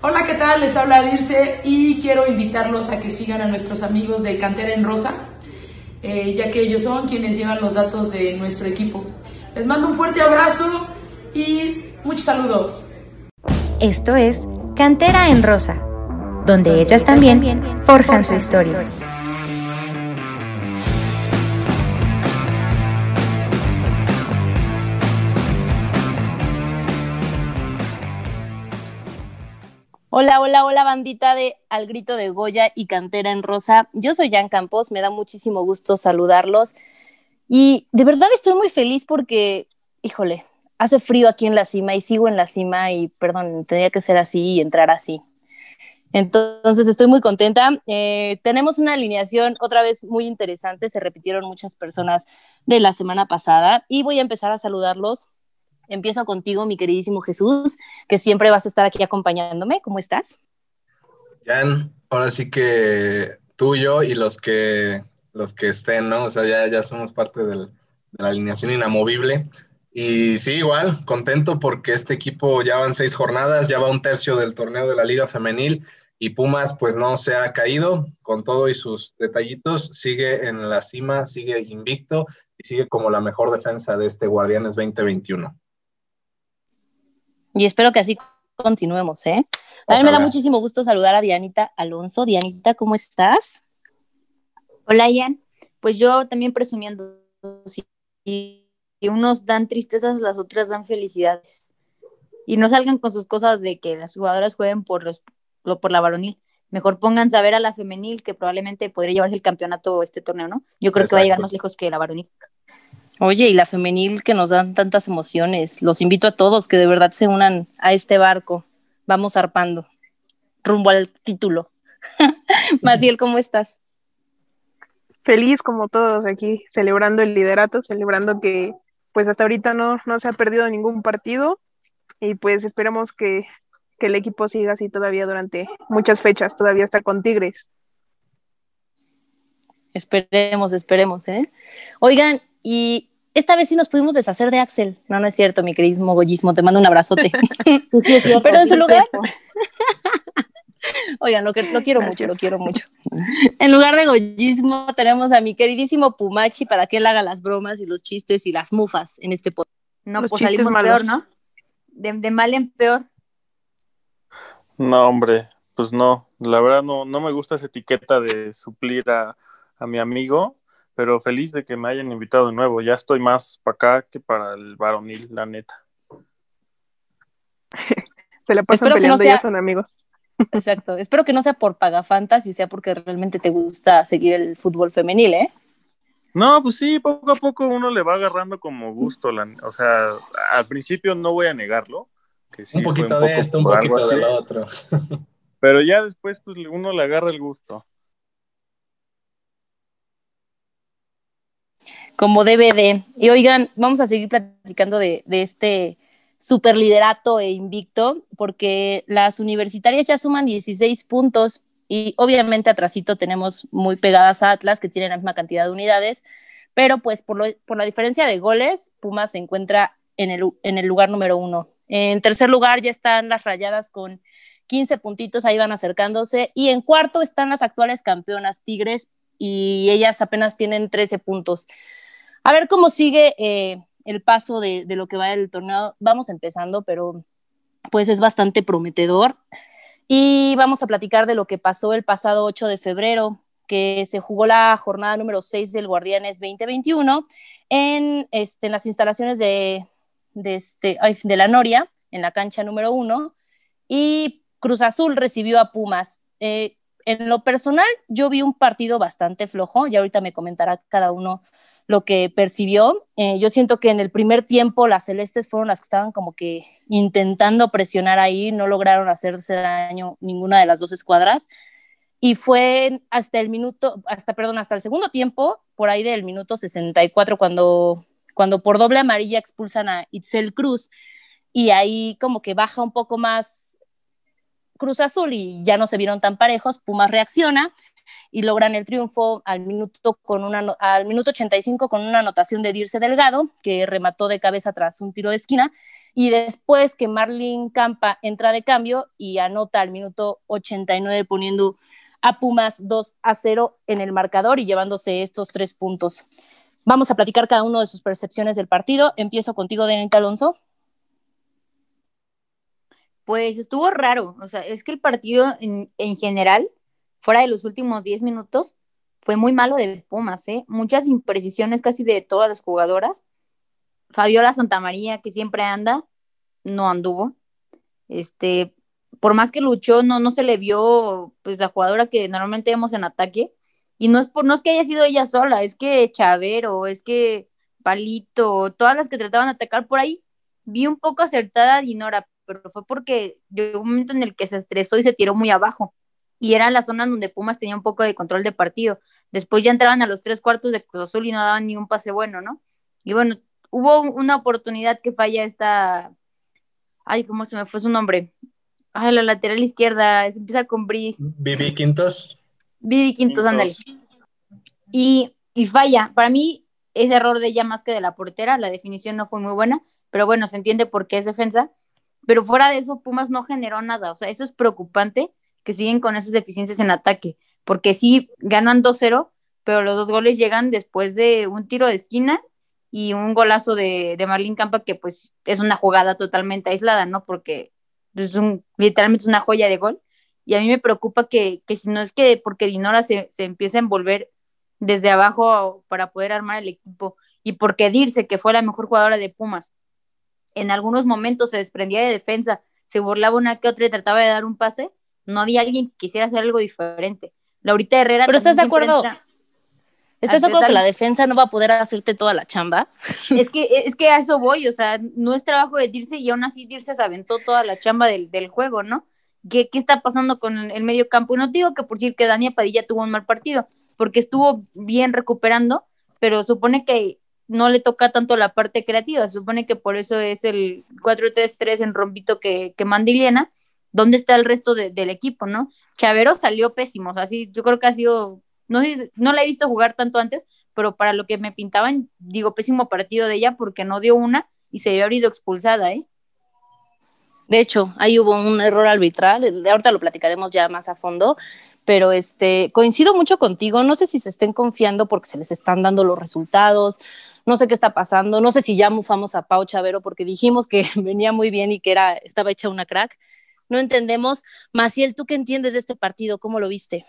Hola, ¿qué tal? Les habla Dirce y quiero invitarlos a que sigan a nuestros amigos de Cantera en Rosa, eh, ya que ellos son quienes llevan los datos de nuestro equipo. Les mando un fuerte abrazo y muchos saludos. Esto es Cantera en Rosa, donde ellas también forjan su historia. Hola, hola, hola, bandita de Al Grito de Goya y Cantera en Rosa. Yo soy Jan Campos, me da muchísimo gusto saludarlos. Y de verdad estoy muy feliz porque, híjole, hace frío aquí en la cima y sigo en la cima y, perdón, tenía que ser así y entrar así. Entonces estoy muy contenta. Eh, tenemos una alineación otra vez muy interesante, se repitieron muchas personas de la semana pasada y voy a empezar a saludarlos Empiezo contigo, mi queridísimo Jesús, que siempre vas a estar aquí acompañándome. ¿Cómo estás? Jan, ahora sí que tú, yo y los que, los que estén, ¿no? O sea, ya, ya somos parte de la alineación inamovible. Y sí, igual, contento porque este equipo ya van seis jornadas, ya va un tercio del torneo de la Liga Femenil y Pumas pues no se ha caído con todo y sus detallitos, sigue en la cima, sigue invicto y sigue como la mejor defensa de este Guardianes 2021. Y espero que así continuemos, ¿eh? A mí me da muchísimo gusto saludar a Dianita Alonso. Dianita, ¿cómo estás? Hola, Ian. Pues yo también presumiendo, y unos dan tristezas, las otras dan felicidades. Y no salgan con sus cosas de que las jugadoras jueguen por, los, por la varonil. Mejor pónganse a ver a la femenil, que probablemente podría llevarse el campeonato este torneo, ¿no? Yo creo que va a llegar más lejos que la varonil. Oye, y la femenil que nos dan tantas emociones. Los invito a todos que de verdad se unan a este barco. Vamos zarpando rumbo al título. Maciel, ¿cómo estás? Feliz como todos aquí, celebrando el liderato, celebrando que pues hasta ahorita no, no se ha perdido ningún partido y pues esperamos que, que el equipo siga así todavía durante muchas fechas, todavía está con Tigres. Esperemos, esperemos, ¿eh? Oigan, y esta vez sí nos pudimos deshacer de Axel. No, no es cierto, mi queridísimo Goyismo, te mando un abrazote. sí, sí, Pero en su lugar. Oigan, lo, que, lo quiero mucho, lo quiero mucho. En lugar de Goyismo, tenemos a mi queridísimo Pumachi para que él haga las bromas y los chistes y las mufas en este podcast. No, pues salimos peor, ¿no? De, mal en peor. No, hombre, pues no. La verdad no, no me gusta esa etiqueta de suplir a, a mi amigo pero feliz de que me hayan invitado de nuevo. Ya estoy más para acá que para el varonil, la neta. Se le pasan peleando, ya son amigos. Exacto. Espero que no sea por pagafantas y sea porque realmente te gusta seguir el fútbol femenil, ¿eh? No, pues sí, poco a poco uno le va agarrando como gusto. o sea, al principio no voy a negarlo. Que un poquito de esto, un poquito de lo otro. Pero ya después, pues uno le agarra el gusto. Como DVD. Y oigan, vamos a seguir platicando de, este super liderato e invicto, porque las universitarias ya suman 16 puntos y obviamente atrasito tenemos muy pegadas a Atlas, que tienen la misma cantidad de unidades, pero pues por, la diferencia de goles, Pumas se encuentra en el, en el lugar número uno. En tercer lugar ya están las rayadas con 15 puntitos, ahí van acercándose, y en cuarto están las actuales campeonas Tigres, y ellas apenas tienen 13 puntos. A ver cómo sigue eh, el paso de, lo que va el torneo. Vamos empezando, pero pues es bastante prometedor. Y vamos a platicar de lo que pasó el pasado 8 de febrero, que se jugó la jornada número 6 del Guardianes 2021 en, este, en las instalaciones de, de, este, de la Noria, en la cancha número 1, y Cruz Azul recibió a Pumas. Eh, en lo personal, yo vi un partido bastante flojo, y ahorita me comentará cada uno lo que percibió. Eh, yo siento que en el primer tiempo las celestes fueron las que estaban como que intentando presionar ahí, no lograron hacerse daño ninguna de las dos escuadras. Y fue hasta el minuto, hasta, perdón, hasta el segundo tiempo, por ahí del minuto 64, cuando, cuando por doble amarilla expulsan a Itzel Cruz. Y ahí como que baja un poco más Cruz Azul y ya no se vieron tan parejos. Pumas reacciona y logran el triunfo al minuto, con una, al minuto 85 con una anotación de Dirce Delgado, que remató de cabeza tras un tiro de esquina. y después que Marlin Campa entra de cambio y anota al minuto 89 poniendo a Pumas 2 a 0 en el marcador y llevándose estos tres puntos. Vamos a platicar cada uno de sus percepciones del partido. Empiezo contigo, Denita Alonso. Pues estuvo raro, o sea, es que el partido en, en general, fuera de los últimos 10 minutos, fue muy malo de Pumas, ¿eh? Muchas imprecisiones casi de todas las jugadoras. Fabiola Santamaría, que siempre anda, no anduvo. Este, por más que luchó, no, no se le vio pues la jugadora que normalmente vemos en ataque. Y no es por, no es que haya sido ella sola, es que Chavero, es que Palito, todas las que trataban de atacar por ahí, vi un poco acertada a Dinora, pero fue porque llegó un momento en el que se estresó y se tiró muy abajo. Y era la zona donde Pumas tenía un poco de control de partido. Después ya entraban a los tres cuartos de Cruz Azul y no daban ni un pase bueno, ¿no? Y bueno, hubo una oportunidad que falla esta. Ay, ¿cómo se me fue su nombre? Ay, la lateral izquierda, se empieza con Bri. Vivi Quintos. Vivi Quintos, ándale. Y, y falla. Para mí, es error de ella más que de la portera. La definición no fue muy buena, pero bueno, se entiende por qué es defensa. Pero fuera de eso, Pumas no generó nada. O sea, eso es preocupante que siguen con esas deficiencias en ataque. Porque sí, ganan 2-0, pero los dos goles llegan después de un tiro de esquina y un golazo de, de Marlene Campa que pues es una jugada totalmente aislada, ¿no? Porque es un, literalmente es una joya de gol. Y a mí me preocupa que, que si no es que porque Dinora se, se empieza a envolver desde abajo para poder armar el equipo y porque Dirce, que fue la mejor jugadora de Pumas, en algunos momentos se desprendía de defensa, se burlaba una que otra y trataba de dar un pase, no había alguien que quisiera hacer algo diferente. Laurita Herrera. Pero estás de acuerdo. ¿Estás de acuerdo que la defensa no va a poder hacerte toda la chamba? Es que, es que a eso voy, o sea, no es trabajo de Dirce y aún así Dirce se aventó toda la chamba del, del juego, ¿no? ¿Qué, ¿Qué, está pasando con el medio campo? Y no digo que por decir que Dania Padilla tuvo un mal partido, porque estuvo bien recuperando, pero supone que no le toca tanto la parte creativa, supone que por eso es el 4-3-3 en rompito que, que manda Iliana, ¿dónde está el resto de, del equipo, no? Chavero salió pésimo, así yo creo que ha sido, no, no la he visto jugar tanto antes, pero para lo que me pintaban, digo, pésimo partido de ella porque no dio una y se había habido expulsada, ¿eh? De hecho, ahí hubo un error arbitral, ahorita lo platicaremos ya más a fondo, pero este, coincido mucho contigo, no sé si se estén confiando porque se les están dando los resultados, no sé qué está pasando, no sé si ya mufamos a Pau Chavero porque dijimos que venía muy bien y que era, estaba hecha una crack, no entendemos. Maciel, ¿tú qué entiendes de este partido? ¿Cómo lo viste?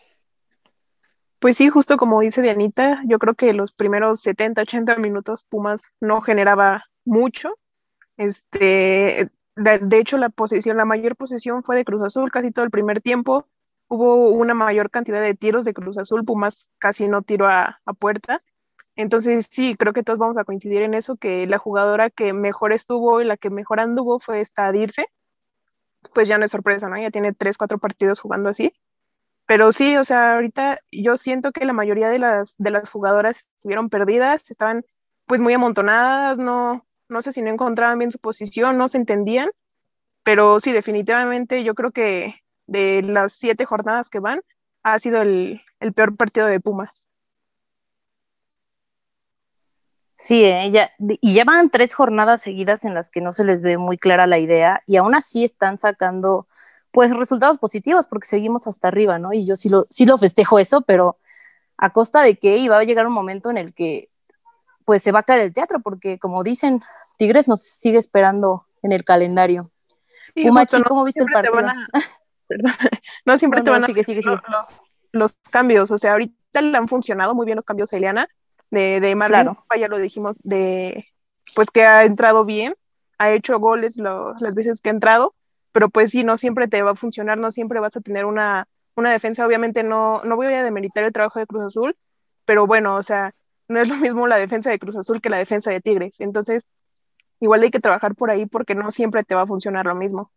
Pues sí, justo como dice Dianita, yo creo que los primeros 70, 80 minutos Pumas no generaba mucho. Este, de, hecho, la posición, la mayor posesión fue de Cruz Azul casi todo el primer tiempo. Hubo una mayor cantidad de tiros de Cruz Azul, Pumas casi no tiró a, a puerta. Entonces, sí, creo que todos vamos a coincidir en eso, que la jugadora que mejor estuvo y la que mejor anduvo fue esta Dirce pues ya no es sorpresa, ¿no? Ya tiene tres, cuatro partidos jugando así. Pero sí, o sea, ahorita yo siento que la mayoría de las, de las jugadoras estuvieron perdidas, estaban pues muy amontonadas, no, no sé si no encontraban bien su posición, no se entendían, pero sí, definitivamente yo creo que de las siete jornadas que van, ha sido el, el peor partido de Pumas. Sí, ¿eh? ya, y llevan tres jornadas seguidas en las que no se les ve muy clara la idea y aún así están sacando pues resultados positivos porque seguimos hasta arriba, ¿no? Y yo sí lo, sí lo festejo eso, pero a costa de que iba a llegar un momento en el que pues se va a caer el teatro porque como dicen, Tigres nos sigue esperando en el calendario. Sí, Pumachi, ¿cómo viste el partido? perdón, no siempre te van a sigue, sigue, sigue. Los, los, cambios, o sea, ahorita le han funcionado muy bien los cambios a Eliana, de, de Marlene, ya lo dijimos, de pues que ha entrado bien, ha hecho goles las veces que ha entrado, pero pues sí, no siempre te va a funcionar, no siempre vas a tener una, una defensa, obviamente no, no voy a demeritar el trabajo de Cruz Azul, pero bueno, o sea, no es lo mismo la defensa de Cruz Azul que la defensa de Tigres, entonces igual hay que trabajar por ahí porque no siempre te va a funcionar lo mismo.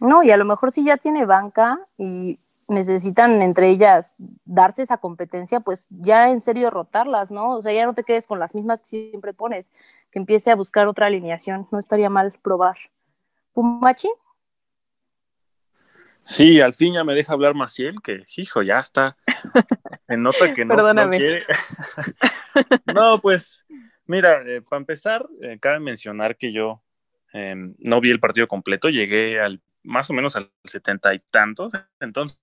No, y a lo mejor si ya tiene banca y necesitan entre ellas darse esa competencia, pues ya en serio rotarlas, ¿no? O sea, ya no te quedes con las mismas que siempre pones, que empiece a buscar otra alineación, no estaría mal probar. ¿Pumachi? Sí, al fin ya me deja hablar Maciel, que hijo, ya está. Se nota que no, no quiere. no, pues, mira, eh, para empezar, eh, cabe mencionar que yo Em, no vi el partido completo, llegué al más o menos al setenta y tantos. Entonces,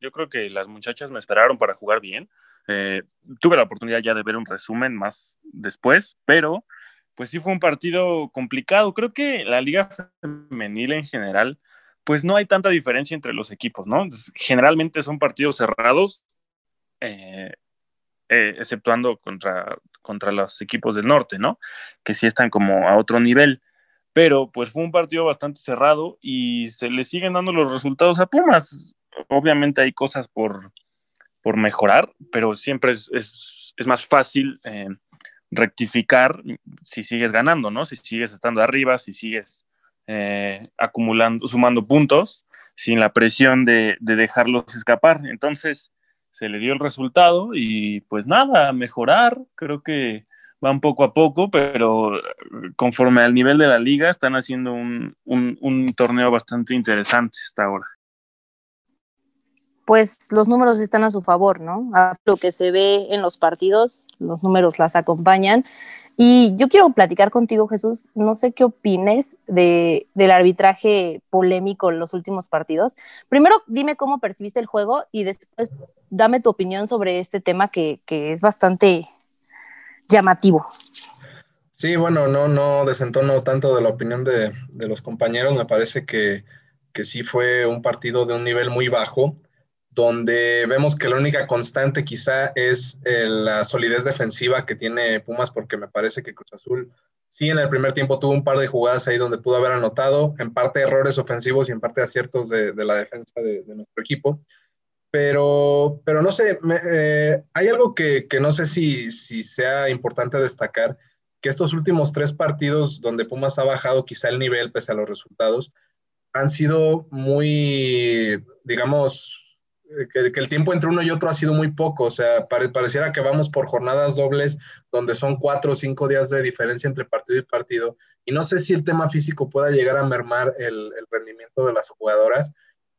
yo creo que las muchachas me esperaron para jugar bien. Eh, tuve la oportunidad ya de ver un resumen más después, pero pues sí fue un partido complicado. Creo que la liga femenil en general, pues no hay tanta diferencia entre los equipos, ¿no? Generalmente son partidos cerrados, eh, eh, exceptuando contra, contra los equipos del norte, ¿no? Que sí están como a otro nivel. Pero pues fue un partido bastante cerrado y se le siguen dando los resultados a Pumas. Obviamente hay cosas por, por mejorar, pero siempre es, es, más fácil eh, rectificar si sigues ganando, ¿no? Si sigues estando arriba, si sigues eh, acumulando, sumando puntos, sin la presión de, de, dejarlos escapar. Entonces, se le dio el resultado y pues nada, mejorar, creo que van poco a poco, pero conforme al nivel de la liga, están haciendo un, un, un torneo bastante interesante hasta ahora pues los números están a su favor, ¿no? A lo que se ve en los partidos, los números las acompañan. Y yo quiero platicar contigo, Jesús, no sé qué opines de, del arbitraje polémico en los últimos partidos. Primero, dime cómo percibiste el juego y después dame tu opinión sobre este tema que, que es bastante llamativo. Sí, bueno, no, no desentono tanto de la opinión de, de los compañeros. Me parece que, que sí fue un partido de un nivel muy bajo donde vemos que la única constante quizá es eh, la solidez defensiva que tiene Pumas, porque me parece que Cruz Azul sí en el primer tiempo tuvo un par de jugadas ahí donde pudo haber anotado, en parte errores ofensivos y en parte aciertos de, de la defensa de, de, nuestro equipo. Pero, pero no sé, me, eh, hay algo que, que, no sé si, si sea importante destacar, que estos últimos tres partidos donde Pumas ha bajado quizá el nivel pese a los resultados, han sido muy, digamos, que, el tiempo entre uno y otro ha sido muy poco, o sea, pare, pareciera que vamos por jornadas dobles donde son cuatro o cinco días de diferencia entre partido y partido, y no sé si el tema físico pueda llegar a mermar el, rendimiento de las jugadoras,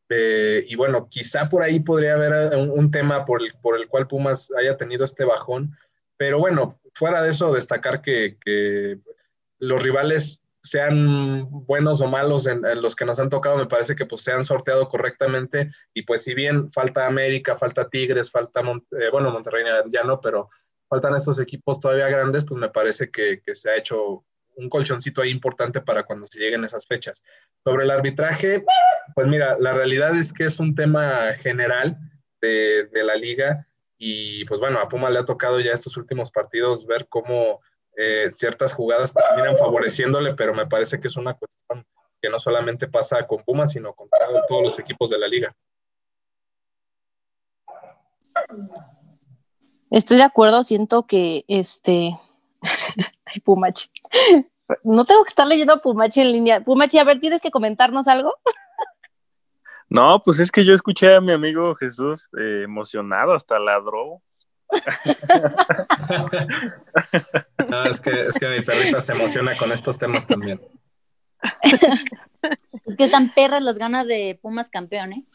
eh, y bueno, quizá por ahí podría haber un, un tema por el, por el, cual Pumas haya tenido este bajón, pero bueno, fuera de eso, destacar que los rivales sean buenos o malos en, los que nos han tocado, me parece que pues se han sorteado correctamente y pues si bien falta América, falta Tigres, falta, Mont eh, bueno, Monterrey ya no, pero faltan estos equipos todavía grandes, pues me parece que, que, se ha hecho un colchoncito ahí importante para cuando se lleguen esas fechas. Sobre el arbitraje, pues mira, la realidad es que es un tema general de, de la liga y pues bueno, a Puma le ha tocado ya estos últimos partidos ver cómo eh, ciertas jugadas terminan favoreciéndole, pero me parece que es una cuestión que no solamente pasa con Pumas, sino con todos los equipos de la liga. Estoy de acuerdo, siento que este Ay, Pumachi. No tengo que estar leyendo a Pumachi en línea. Pumachi, a ver, ¿tienes que comentarnos algo? No, pues es que yo escuché a mi amigo Jesús eh, emocionado, hasta ladró. No, es que, es que mi perrita se emociona con estos temas también. Es que están perras las ganas de Pumas campeón, ¿eh?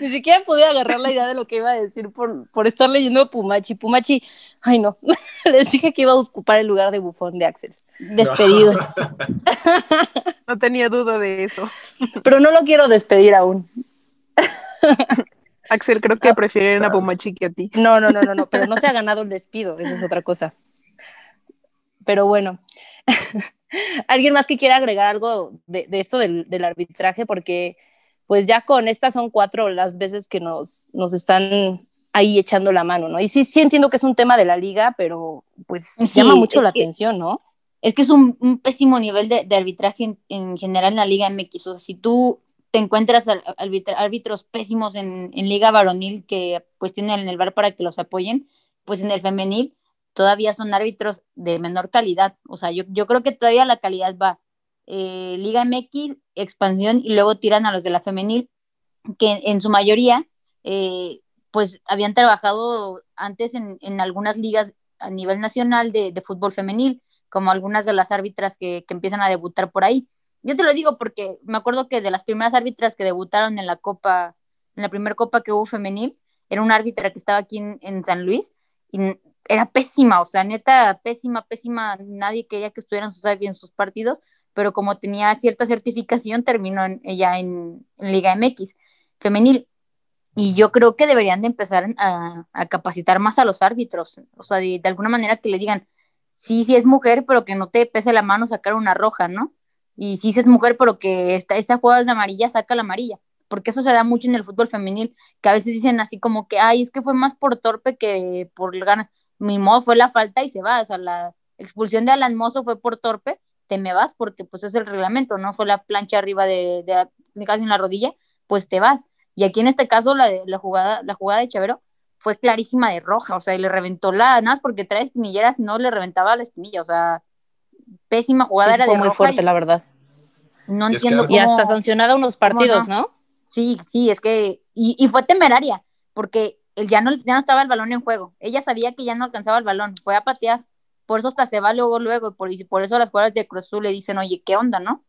Ni siquiera pude agarrar la idea de lo que iba a decir por, por estar leyendo Pumachi. Pumachi, ay no, les dije que iba a ocupar el lugar de bufón de Axel. Despedido. No. no tenía duda de eso. Pero no lo quiero despedir aún. Axel, creo que prefieren a Pumachi que a ti. No, no, no, no, no, pero no se ha ganado el despido, esa es otra cosa. Pero bueno, ¿alguien más que quiera agregar algo de, de esto del, del, arbitraje? Porque pues ya con estas son cuatro las veces que nos, nos están ahí echando la mano, ¿no? Y sí, sí entiendo que es un tema de la liga, pero pues sí, llama mucho la que, atención, ¿no? Es que es un, un pésimo nivel de, de arbitraje en, en, general en la Liga MX. O sea, si tú te encuentras árbitros pésimos en, liga varonil que pues tienen el bar para que los apoyen, pues en el femenil todavía son árbitros de menor calidad. O sea, yo, yo creo que todavía la calidad va eh, Liga MX, expansión y luego tiran a los de la femenil, que en su mayoría eh, pues habían trabajado antes en, en, algunas ligas a nivel nacional de, fútbol femenil, como algunas de las árbitras que empiezan a debutar por ahí. Yo te lo digo porque me acuerdo que de las primeras árbitras que debutaron en la Copa, en la primera Copa que hubo femenil, era una árbitra que estaba aquí en, San Luis y era pésima, o sea, neta, pésima, pésima. Nadie quería que estuvieran sus bien sus partidos, pero como tenía cierta certificación, terminó en, ella en, Liga MX femenil. Y yo creo que deberían de empezar a, capacitar más a los árbitros, o sea, de, alguna manera que le digan, sí, sí es mujer, pero que no te pese la mano sacar una roja, ¿no? Y sí, sí es mujer, pero que esta, esta jugada es de amarilla, saca la amarilla porque eso se da mucho en el fútbol femenil, que a veces dicen así como que, ay, es que fue más por torpe que por ganas. Mi modo fue la falta y se va, o sea, la expulsión de Alan Mozo fue por torpe, te me vas porque pues es el reglamento, no fue la plancha arriba de, de, casi en la rodilla, pues te vas. Y aquí en este caso la, de, la, jugada, la jugada de Chavero fue clarísima de roja, o sea, y le reventó la, nada más porque trae espinilleras, si no le reventaba la espinilla, o sea, pésima jugada era de muy fuerte, la verdad. No entiendo cómo... Y hasta sancionada unos partidos, ¿no? Sí, sí, es que, y, fue temeraria, porque él ya no, ya no estaba el balón en juego. Ella sabía que ya no alcanzaba el balón, fue a patear. Por eso hasta se va luego, luego, y por, por eso las jugadoras de Cruz Azul le dicen, oye, ¿qué onda, no?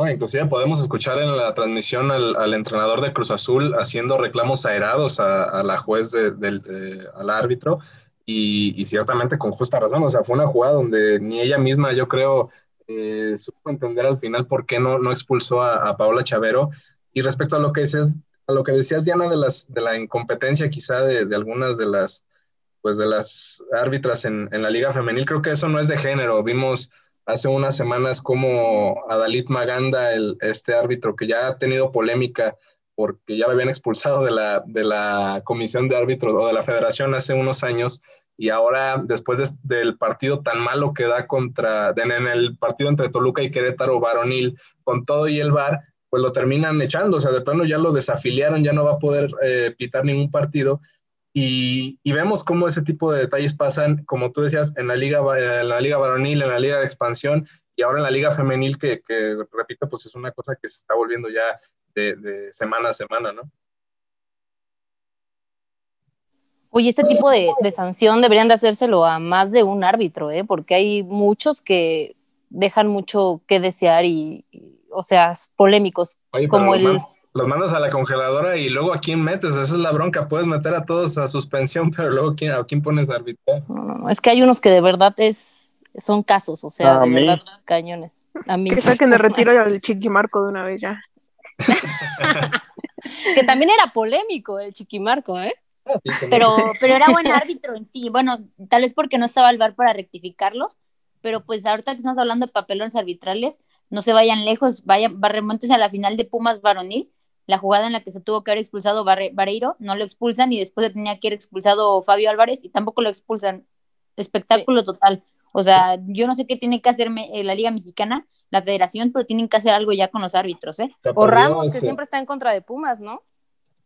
No, inclusive podemos escuchar en la transmisión al, entrenador de Cruz Azul haciendo reclamos aerados a, la juez del, al árbitro y, ciertamente con justa razón, o sea, fue una jugada donde ni ella misma, yo creo, eh, supo entender al final por qué no, no expulsó a, Paola Chavero y respecto a lo que decías, a lo que decías Diana de las de la incompetencia quizá de, de algunas de las pues de las árbitras en, en, la liga femenil, creo que eso no es de género. Vimos hace unas semanas como Adalit Maganda, el, este árbitro que ya ha tenido polémica porque ya lo habían expulsado de la, de la comisión de árbitros o de la federación hace unos años y ahora después del partido tan malo que da contra, en el partido entre Toluca y Querétaro varonil, con todo y el VAR, pues lo terminan echando, o sea, de plano ya lo desafiliaron, ya no va a poder eh, pitar ningún partido. Y, vemos cómo ese tipo de detalles pasan, como tú decías, en la liga, en la liga varonil, en la liga de expansión y ahora en la liga femenil, que, repito, pues es una cosa que se está volviendo ya de, semana a semana, ¿no? Oye, este tipo de, de, sanción deberían de hacérselo a más de un árbitro, ¿eh? porque hay muchos que dejan mucho que desear y, o sea, polémicos. como el... los mandas a la congeladora y luego a quién metes, esa es la bronca, puedes meter a todos a suspensión, pero luego a quién pones a arbitrar. es que hay unos que de verdad es, son casos, o sea, de verdad cañones. A mí. Que saquen de retiro al Chiquimarco de una vez ya. que también era polémico el Chiquimarco, ¿eh? Pero, pero era buen árbitro en sí. Bueno, tal vez porque no estaba el bar para rectificarlos, pero pues ahorita que estamos hablando de papelones arbitrales, no se vayan lejos, vayan, remontes a la final de Pumas varonil, la jugada en la que se tuvo que haber expulsado Vareiro, no lo expulsan y después tenía que haber expulsado Fabio Álvarez y tampoco lo expulsan. Espectáculo total. O sea, yo no sé qué tiene que hacer eh, la Liga Mexicana, la Federación, pero tienen que hacer algo ya con los árbitros, ¿eh? O Ramos, que siempre está en contra de Pumas, ¿no?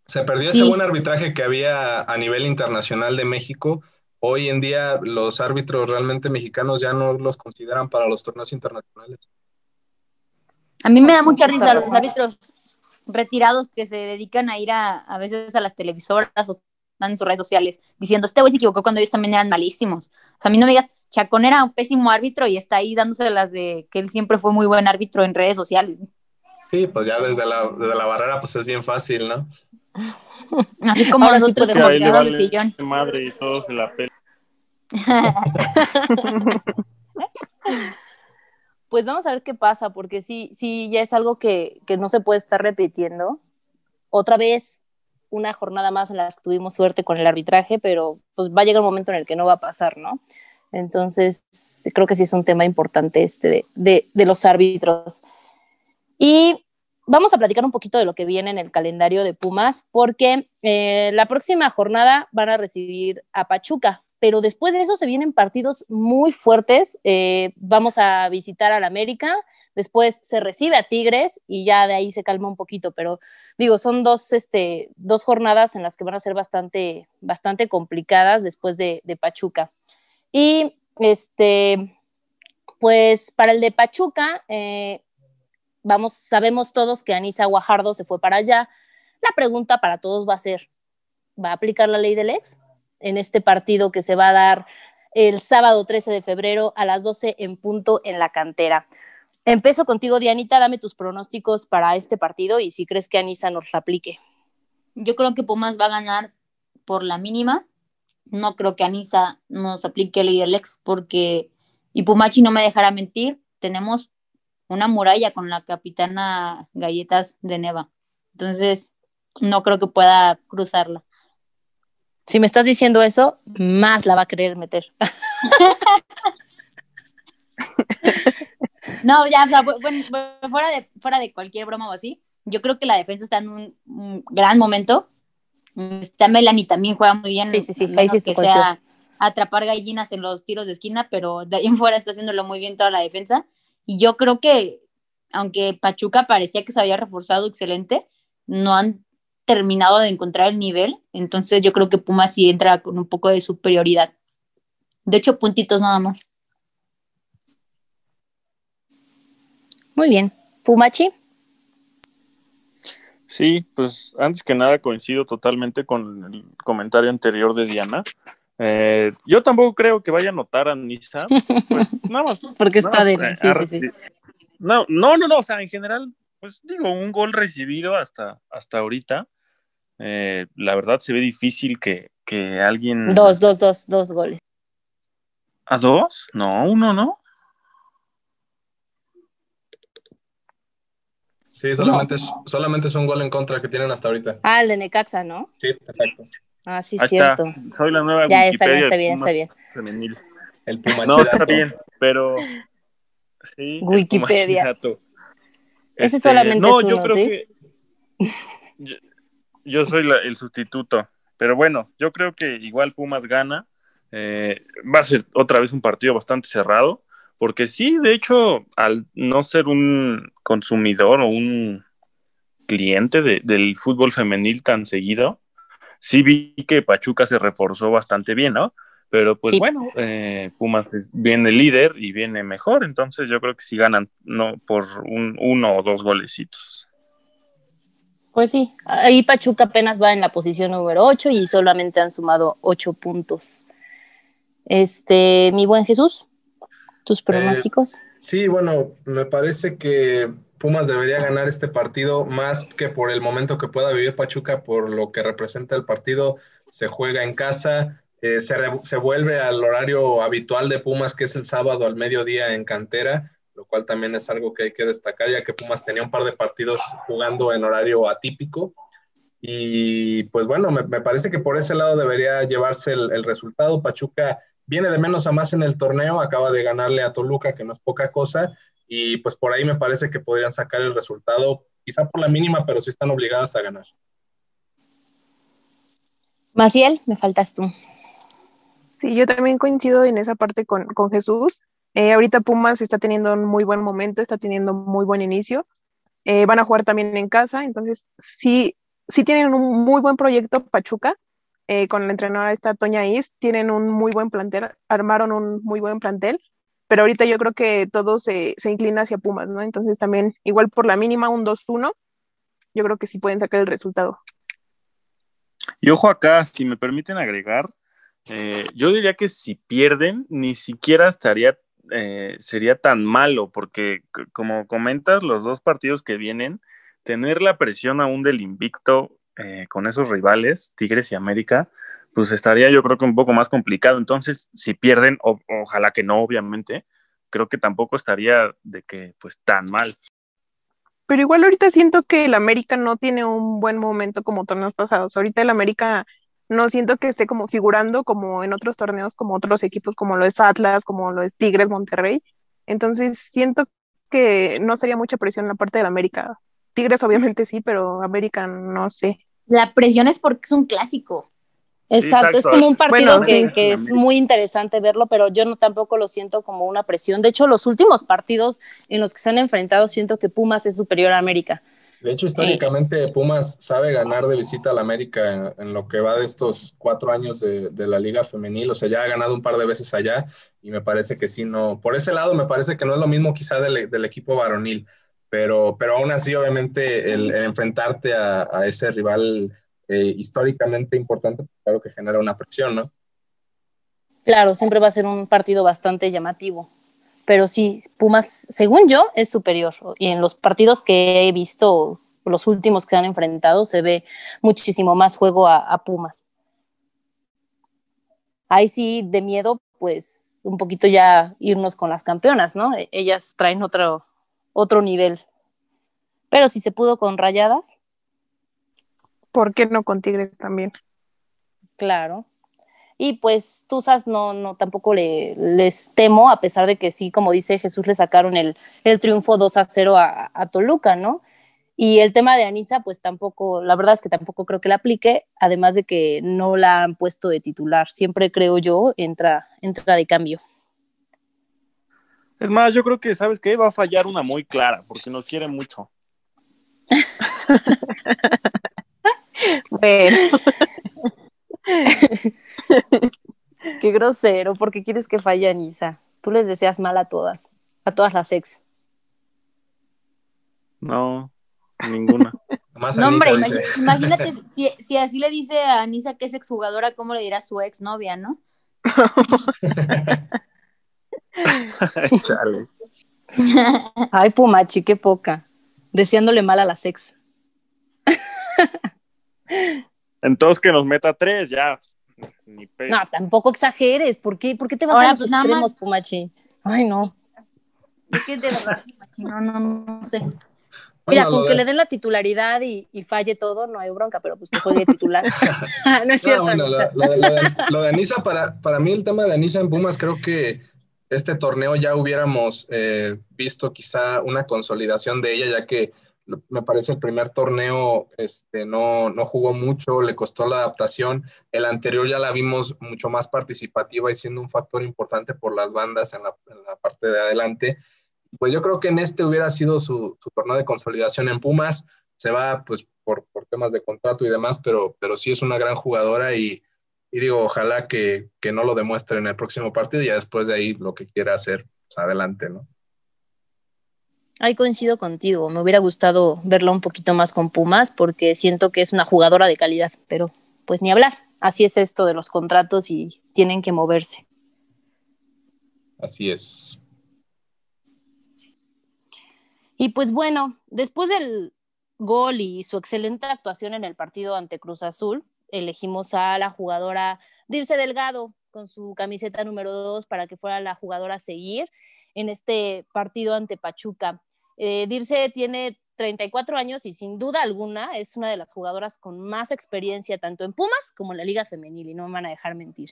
Se perdió ese buen arbitraje que había a nivel internacional de México. Hoy en día los árbitros realmente mexicanos ya no los consideran para los torneos internacionales. A mí me da mucha risa los árbitros retirados que se dedican a ir a, a veces a las televisoras o están en sus redes sociales diciendo, este güey se equivocó cuando ellos también eran malísimos. O sea, a mí no me digas, Chacón era un pésimo árbitro y está ahí dándose las de que él siempre fue muy buen árbitro en redes sociales. Sí, pues ya desde la, desde la barrera pues es bien fácil, ¿no? Así como nosotros de vale sillón. Madre y todo se la pela. pues vamos a ver qué pasa, porque sí, sí, ya es algo que, no se puede estar repitiendo. Otra vez, una jornada más en la que tuvimos suerte con el arbitraje, pero pues va a llegar un momento en el que no va a pasar, ¿no? Entonces, creo que sí es un tema importante este de, los árbitros. Y vamos a platicar un poquito de lo que viene en el calendario de Pumas, porque eh, la próxima jornada van a recibir a Pachuca pero después de eso se vienen partidos muy fuertes. Eh, vamos a visitar al América, después se recibe a Tigres y ya de ahí se calma un poquito, pero digo, son dos, este, dos jornadas en las que van a ser bastante, bastante complicadas después de, Pachuca. Y este, pues para el de Pachuca, eh, vamos, sabemos todos que Anisa Guajardo se fue para allá. La pregunta para todos va a ser, ¿va a aplicar la ley del ex? en este partido que se va a dar el sábado 13 de febrero a las 12 en punto en la cantera. Empiezo contigo, Dianita, dame tus pronósticos para este partido y si crees que Anisa nos replique. Yo creo que Pumas va a ganar por la mínima. no creo que Anisa nos aplique el Lex porque, y Pumachi no me dejará mentir, tenemos una muralla con la capitana Galletas de Neva. Entonces, no creo que pueda cruzarla. Si me estás diciendo eso, más la va a querer meter. no, ya, fuera, de, fuera de cualquier broma o así, yo creo que la defensa está en un, gran momento. Está Melanie también juega muy bien. Sí, sí, sí. Ahí sí que sea atrapar gallinas en los tiros de esquina, pero de ahí en fuera está haciéndolo muy bien toda la defensa. Y yo creo que, aunque Pachuca parecía que se había reforzado excelente, no han terminado de encontrar el nivel. Entonces yo creo que Pumas sí entra con un poco de superioridad. De hecho, puntitos nada más. Muy bien. Pumachi. Sí, pues antes que nada coincido totalmente con el comentario anterior de Diana. Eh, yo tampoco creo que vaya a notar a Nisa, pues nada más. Porque está de. Sí, sí, sí. No, no, no, no, o sea, en general, pues digo, un gol recibido hasta, hasta ahorita. Eh, la verdad se ve difícil que, que alguien. Dos, dos, dos, dos goles. ¿A dos? No, uno, ¿no? Sí, solamente, Es, solamente es un gol en contra que tienen hasta ahorita. Ah, el de Necaxa, ¿no? Sí, exacto. Ah, sí, cierto. Soy la nueva Ya está bien, está bien, está bien. Femenil. El Puma No, está bien, pero sí, Wikipedia. Ese Este, solamente no, es yo uno, creo ¿sí? que yo, yo soy la- el sustituto, pero bueno, yo creo que igual Pumas gana. Eh, va a ser otra vez un partido bastante cerrado, porque sí, de hecho, al no ser un consumidor o un cliente de- del fútbol femenil tan seguido, sí vi que Pachuca se reforzó bastante bien, ¿no? Pero pues Sí. bueno, eh, Pumas es- viene líder y viene mejor, entonces yo creo que sí ganan no por un, uno o dos golecitos. Pues sí, ahí Pachuca apenas va en la posición número 8 y solamente han sumado 8 puntos. Este, mi buen Jesús, tus pronósticos. Sí, bueno, me parece que Pumas debería ganar este partido más que por el momento que pueda vivir Pachuca, por lo que representa el partido. Se juega en casa, eh, se, se vuelve al horario habitual de Pumas, que es el sábado al mediodía en cantera, lo cual también es algo que hay que destacar, ya que Pumas tenía un par de partidos jugando en horario atípico. Y pues bueno, me, me parece que por ese lado debería llevarse el, el resultado. Pachuca viene de menos a más en el torneo, acaba de ganarle a Toluca, que no es poca cosa, y pues por ahí me parece que podrían sacar el resultado, quizá por la mínima, pero sí están obligadas a ganar. Maciel, me faltas tú. Sí, yo también coincido en esa parte con, con Jesús. Eh, ahorita Pumas está teniendo un muy buen momento, está teniendo muy buen inicio. Eh, van a jugar también en casa, entonces sí, sí tienen un muy buen proyecto Pachuca. Eh, con la entrenadora esta Toña Is, tienen un muy buen plantel, armaron un muy buen plantel, pero ahorita yo creo que todo se, se inclina hacia Pumas, ¿no? Entonces también, igual por la mínima, un 2-1, yo creo que sí pueden sacar el resultado. Y ojo acá, si me permiten agregar, eh, yo diría que si pierden, ni siquiera estaría, eh, sería tan malo, porque como comentas, los dos partidos que vienen, tener la presión aún del invicto eh, con esos rivales, Tigres y América, pues estaría yo creo que un poco más complicado. Entonces, si pierden, o- ojalá que no, obviamente, creo que tampoco estaría de que pues tan mal. Pero igual ahorita siento que el América no tiene un buen momento como torneos pasados. Ahorita el América no siento que esté como figurando como en otros torneos, como otros equipos, como lo es Atlas, como lo es Tigres, Monterrey. Entonces siento que no sería mucha presión en la parte del América. Tigres obviamente sí, pero América no sé. La presión es porque es un clásico. Exacto, es exacto. como un partido Bueno, que, sí. que es muy interesante verlo, pero yo no tampoco lo siento como una presión. De hecho, los últimos partidos en los que se han enfrentado, siento que Pumas es superior a América. De hecho, históricamente Pumas sabe ganar de visita al América en, en lo que va de estos cuatro años de, de, la Liga Femenil. O sea, ya ha ganado un par de veces allá y me parece que sí, no. Por ese lado, me parece que no es lo mismo quizá del, del equipo varonil, pero, pero aún así, obviamente, el, el enfrentarte a, a, ese rival eh, históricamente importante, claro que genera una presión, ¿no? Claro, siempre va a ser un partido bastante llamativo. Pero sí, Pumas, según yo, es superior. Y en los partidos que he visto, los últimos que se han enfrentado, se ve muchísimo más juego a, a Pumas. ahí sí, de miedo, pues un poquito ya irnos con las campeonas, ¿no? E, ellas traen otro, otro nivel. Pero si se pudo con rayadas. ¿Por qué no con Tigres también? Claro. Y pues Tuzas no, no tampoco le, les temo, a pesar de que sí, como dice Jesús, le sacaron el, el triunfo 2 a 0 a, a, Toluca, ¿no? Y el tema de Anisa, pues tampoco, la verdad es que tampoco creo que la aplique, además de que no la han puesto de titular. Siempre creo yo, entra, entra de cambio. Es más, yo creo que, ¿sabes qué? Va a fallar una muy clara, porque nos quiere mucho. bueno. Qué grosero, ¿por qué quieres que falle Anisa? Tú les deseas mal a todas, a todas las ex. No, ninguna. Más no, hombre, imagínate si, si, así le dice a Anisa que es exjugadora, ¿cómo le dirá a su ex novia, no? Chale. Ay, Pumachi, qué poca. Deseándole mal a las ex. Entonces que nos meta tres, ya. no, tampoco exageres. ¿Por qué, ¿Por qué te vas a los pues, extremos, más... Pumachi? Ay, no. Es que de verdad, no, no, no sé. Mira, con que le den la titularidad y, y, falle todo, no hay bronca, pero pues que juegue titular. no es cierto. No, bueno, lo, lo, de, lo, de, Anisa, para, para mí el tema de Anisa en Pumas, creo que este torneo ya hubiéramos eh, visto quizá una consolidación de ella, ya que me parece el primer torneo este, no, no jugó mucho, le costó la adaptación. El anterior ya la vimos mucho más participativa y siendo un factor importante por las bandas en la, parte de adelante. Pues yo creo que en este hubiera sido su, su torneo de consolidación en Pumas. Se va pues por, por, temas de contrato y demás, pero, pero sí es una gran jugadora y, y digo, ojalá que, que, no lo demuestre en el próximo partido y ya después de ahí lo que quiera hacer, pues adelante, ¿no? Ahí coincido contigo, me hubiera gustado verla un poquito más con Pumas porque siento que es una jugadora de calidad, pero pues ni hablar, así es esto de los contratos y tienen que moverse. Así es. Y pues bueno, después del gol y su excelente actuación en el partido ante Cruz Azul, elegimos a la jugadora Dirce Delgado con su camiseta número 2 para que fuera la jugadora a seguir en este partido ante Pachuca. Eh, Dirce tiene 34 años y sin duda alguna es una de las jugadoras con más experiencia tanto en Pumas como en la Liga Femenil y no me van a dejar mentir.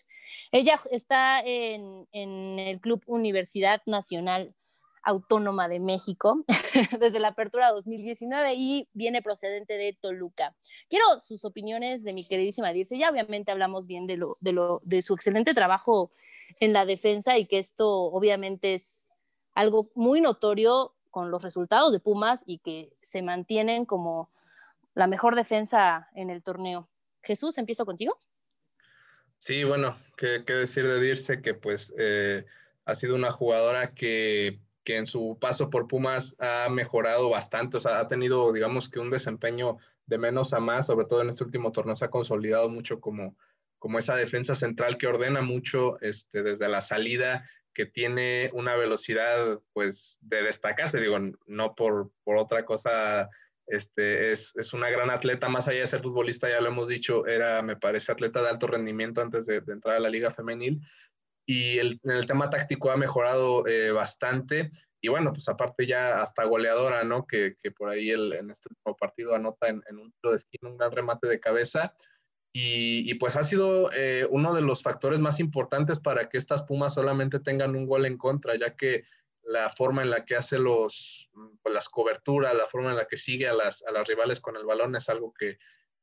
Ella está en, en el Club Universidad Nacional Autónoma de México desde la apertura 2019 y viene procedente de Toluca. Quiero sus opiniones de mi queridísima Dirce. Ya obviamente hablamos bien de, lo, de, de su excelente trabajo en la defensa y que esto obviamente es algo muy notorio con los resultados de Pumas y que se mantienen como la mejor defensa en el torneo. Jesús, empiezo contigo. Sí, bueno, qué, qué decir de Dirce que pues eh, ha sido una jugadora que, que, en su paso por Pumas ha mejorado bastante, o sea, ha tenido, digamos que un desempeño de menos a más, sobre todo en este último torneo se ha consolidado mucho como, como esa defensa central que ordena mucho este, desde la salida, que tiene una velocidad pues de destacarse, digo, no por, por otra cosa, este, es, es, una gran atleta, más allá de ser futbolista, ya lo hemos dicho, era, me parece, atleta de alto rendimiento antes de, de entrar a la liga femenil, y el, en el tema táctico ha mejorado eh, bastante, y bueno, pues aparte ya hasta goleadora, ¿no? Que, que por ahí el, en este partido anota en, un tiro de esquina un gran remate de cabeza, y, pues ha sido eh, uno de los factores más importantes para que estas Pumas solamente tengan un gol en contra, ya que la forma en la que hace los, pues, las coberturas, la forma en la que sigue a las, a las rivales con el balón es algo que,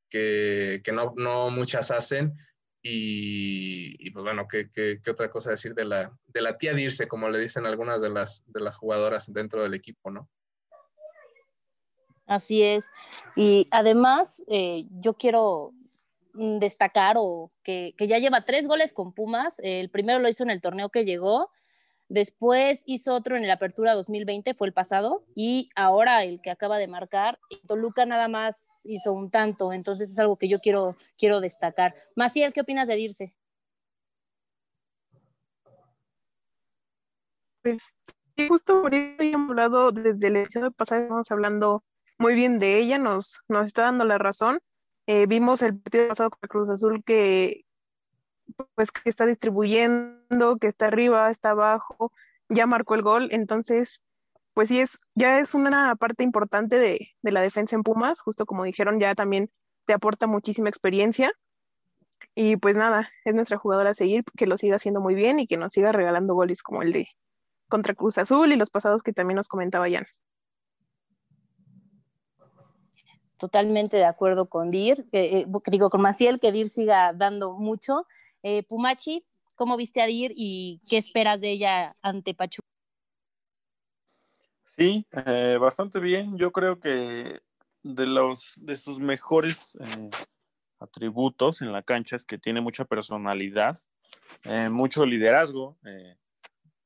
que, que no, no, muchas hacen. Y, pues bueno, ¿qué, ¿qué, qué, otra cosa decir de la, de la tía Dirce, como le dicen algunas de las, de las jugadoras dentro del equipo, ¿no? Así es. Y además, eh, yo quiero destacar o que, que, ya lleva tres goles con Pumas. El primero lo hizo en el torneo que llegó, después hizo otro en la Apertura 2020, fue el pasado, y ahora el que acaba de marcar, Toluca nada más hizo un tanto, entonces es algo que yo quiero, quiero destacar. Maciel, ¿qué opinas de Dirce? Pues justo por eso hemos hablado desde el episodio pasado, estamos hablando muy bien de ella, nos, nos está dando la razón. Eh, vimos el partido pasado con Cruz Azul que pues que está distribuyendo, que está arriba, está abajo, ya marcó el gol, entonces pues sí es, ya es una parte importante de, de la defensa en Pumas, justo como dijeron, ya también te aporta muchísima experiencia. Y pues nada, es nuestra jugadora a seguir, que lo siga haciendo muy bien y que nos siga regalando goles como el de contra Cruz Azul y los pasados que también nos comentaba Jan. Totalmente de acuerdo con Dir, eh, digo con Maciel, que Dir siga dando mucho. Eh, Pumachi, ¿cómo viste a Dir y qué esperas de ella ante Pachuca? Sí, eh, bastante bien. Yo creo que de los de sus mejores eh, atributos en la cancha es que tiene mucha personalidad, mucho liderazgo.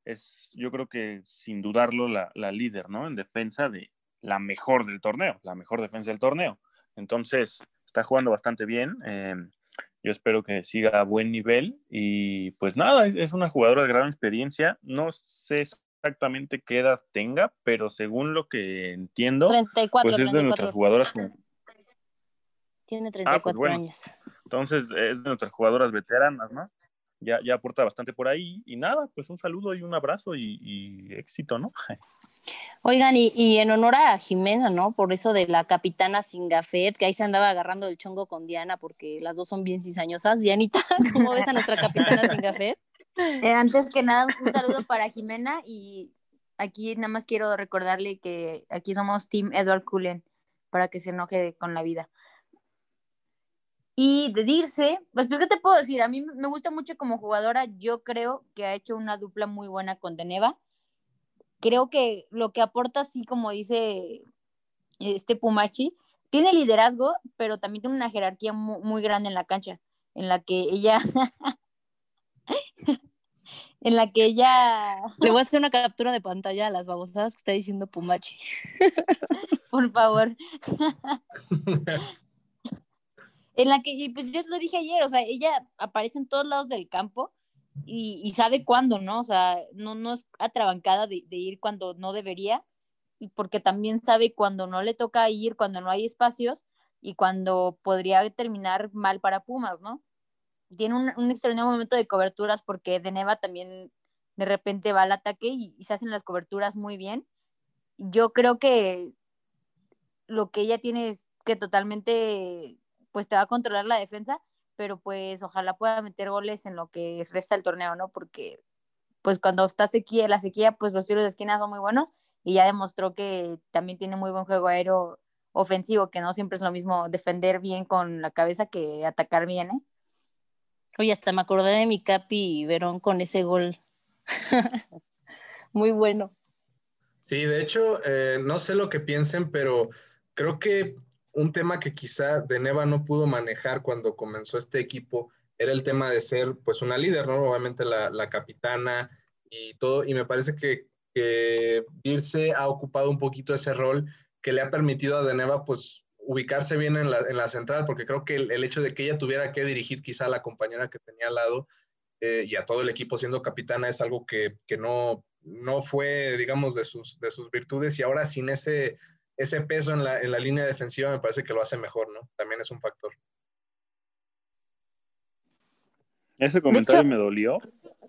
es, yo creo que sin dudarlo la, la, líder, ¿no? En defensa de la mejor del torneo, la mejor defensa del torneo. Entonces está jugando bastante bien. Yo espero que siga a buen nivel y pues nada, es una jugadora de gran experiencia. No sé exactamente qué edad tenga, pero según lo que entiendo, 34, pues es 34. de nuestras jugadoras. Tiene 34 ah, pues bueno. años. Entonces es de nuestras jugadoras veteranas, ¿no? Ya, ya aporta bastante por ahí. Y nada, pues un saludo y un abrazo y, y éxito, ¿no? Oigan, y, y, en honor a Jimena, ¿no? Por eso de la capitana Singafet, que ahí se andaba agarrando el chongo con Diana, porque las dos son bien cizañosas. Dianita, ¿cómo ves a nuestra capitana Singafet? Eh, antes que nada, un saludo para Jimena y aquí nada más quiero recordarle que aquí somos Team Edward Cullen para que se enoje con la vida. Y de Dirce, pues, ¿qué te puedo decir? A mí me gusta mucho como jugadora, yo creo que ha hecho una dupla muy buena con Deneva. Creo que lo que aporta, así como dice este Pumachi, tiene liderazgo, pero también tiene una jerarquía muy, muy grande en la cancha, en la que ella en la que ella... Le voy a hacer una captura de pantalla a las babosadas que está diciendo Pumachi. Por favor. en la que, pues yo lo dije ayer, o sea, ella aparece en todos lados del campo y, y sabe cuándo, ¿no? O sea, no, no es atrabancada de, de ir cuando no debería, porque también sabe cuando no le toca ir, cuando no hay espacios y cuando podría terminar mal para Pumas, ¿no? tiene un, un, extraordinario momento de coberturas porque de Neva también de repente va al ataque y, y, se hacen las coberturas muy bien. Yo creo que lo que ella tiene es que totalmente pues te va a controlar la defensa, pero pues ojalá pueda meter goles en lo que resta el torneo, ¿no? Porque pues cuando está sequía, la sequía, pues los tiros de esquina son muy buenos y ya demostró que también tiene muy buen juego aéreo ofensivo, que no siempre es lo mismo defender bien con la cabeza que atacar bien, ¿eh? Oye, hasta me acordé de mi Capi Verón con ese gol. Muy bueno. Sí, de hecho, eh, no sé lo que piensen, pero creo que un tema que quizá de Neva no pudo manejar cuando comenzó este equipo era el tema de ser pues una líder, ¿no? Obviamente la, la capitana y todo, y me parece que, que Irse ha ocupado un poquito ese rol que le ha permitido a Deneva pues ubicarse bien en la, en la central, porque creo que el, el, hecho de que ella tuviera que dirigir quizá a la compañera que tenía al lado eh, y a todo el equipo siendo capitana es algo que, que no, no fue, digamos, de sus, de sus virtudes y ahora sin ese, ese peso en la, en la línea defensiva me parece que lo hace mejor, ¿no? También es un factor. Ese comentario hecho, me dolió.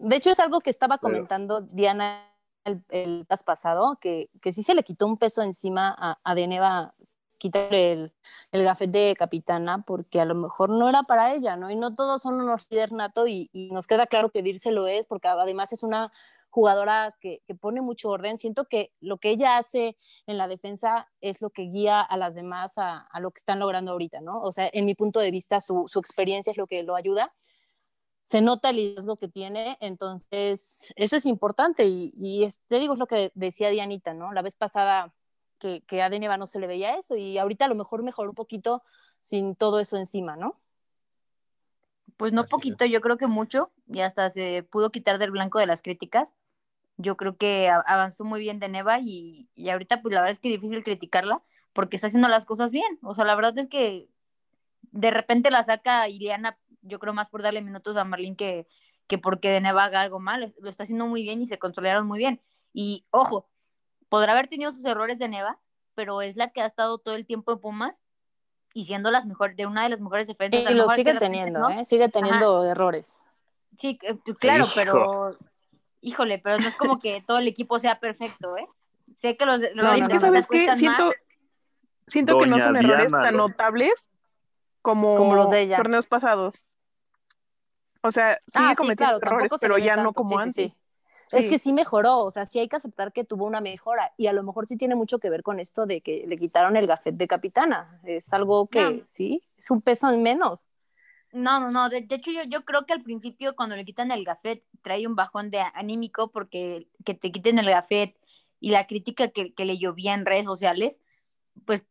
De hecho, es algo que estaba comentando Pero... Diana el, el pasado, que, que sí se le quitó un peso encima a, a Deneva quitarle el, el gafet de capitana porque a lo mejor no era para ella, ¿no? Y no todos son unos líder nato y, y, nos queda claro que Dirce lo es porque además es una jugadora que, que, pone mucho orden. Siento que lo que ella hace en la defensa es lo que guía a las demás a, a lo que están logrando ahorita, ¿no? O sea, en mi punto de vista, su, su experiencia es lo que lo ayuda se nota el liderazgo que tiene, entonces eso es importante y, y es, te digo es lo que decía Dianita, ¿no? La vez pasada que, que a Deneva no se le veía eso y ahorita a lo mejor mejoró un poquito sin todo eso encima, ¿no? Pues no Así poquito, es. yo creo que mucho y hasta se pudo quitar del blanco de las críticas. Yo creo que avanzó muy bien Deneva y, y ahorita pues la verdad es que es difícil criticarla porque está haciendo las cosas bien. O sea, la verdad es que de repente la saca Iliana, yo creo más por darle minutos a Marlene que, que porque Deneva haga algo mal. Lo está haciendo muy bien y se controlaron muy bien. Y ojo, podrá haber tenido sus errores de Neva, pero es la que ha estado todo el tiempo en Pumas y siendo las mejores, de una de las mejores defensas. Y lo sigue teniendo, ¿no? ¿eh? sigue teniendo Ajá. errores. Sí, eh, claro, pero híjole, pero no es como que todo el equipo sea perfecto, ¿eh? Sé que los, los No, es que, ¿sabes qué? Siento, siento que no son errores Diana, tan notables como, Como los de ella. torneos pasados. O sea, sigue Ah, sí, cometiendo claro, errores, pero ya no tanto, como sí, sí, antes. sí. Es Sí. que sí mejoró, o sea, sí hay que aceptar que tuvo una mejora y a lo mejor sí tiene mucho que ver con esto de que le quitaron el gafet de capitana. Es algo que No. sí, es un peso en menos. No, no, no. De, de hecho, yo, yo creo que al principio, cuando le quitan el gafet, trae un bajón de anímico porque que te quiten el gafet y la crítica que, que le llovía en redes sociales, pues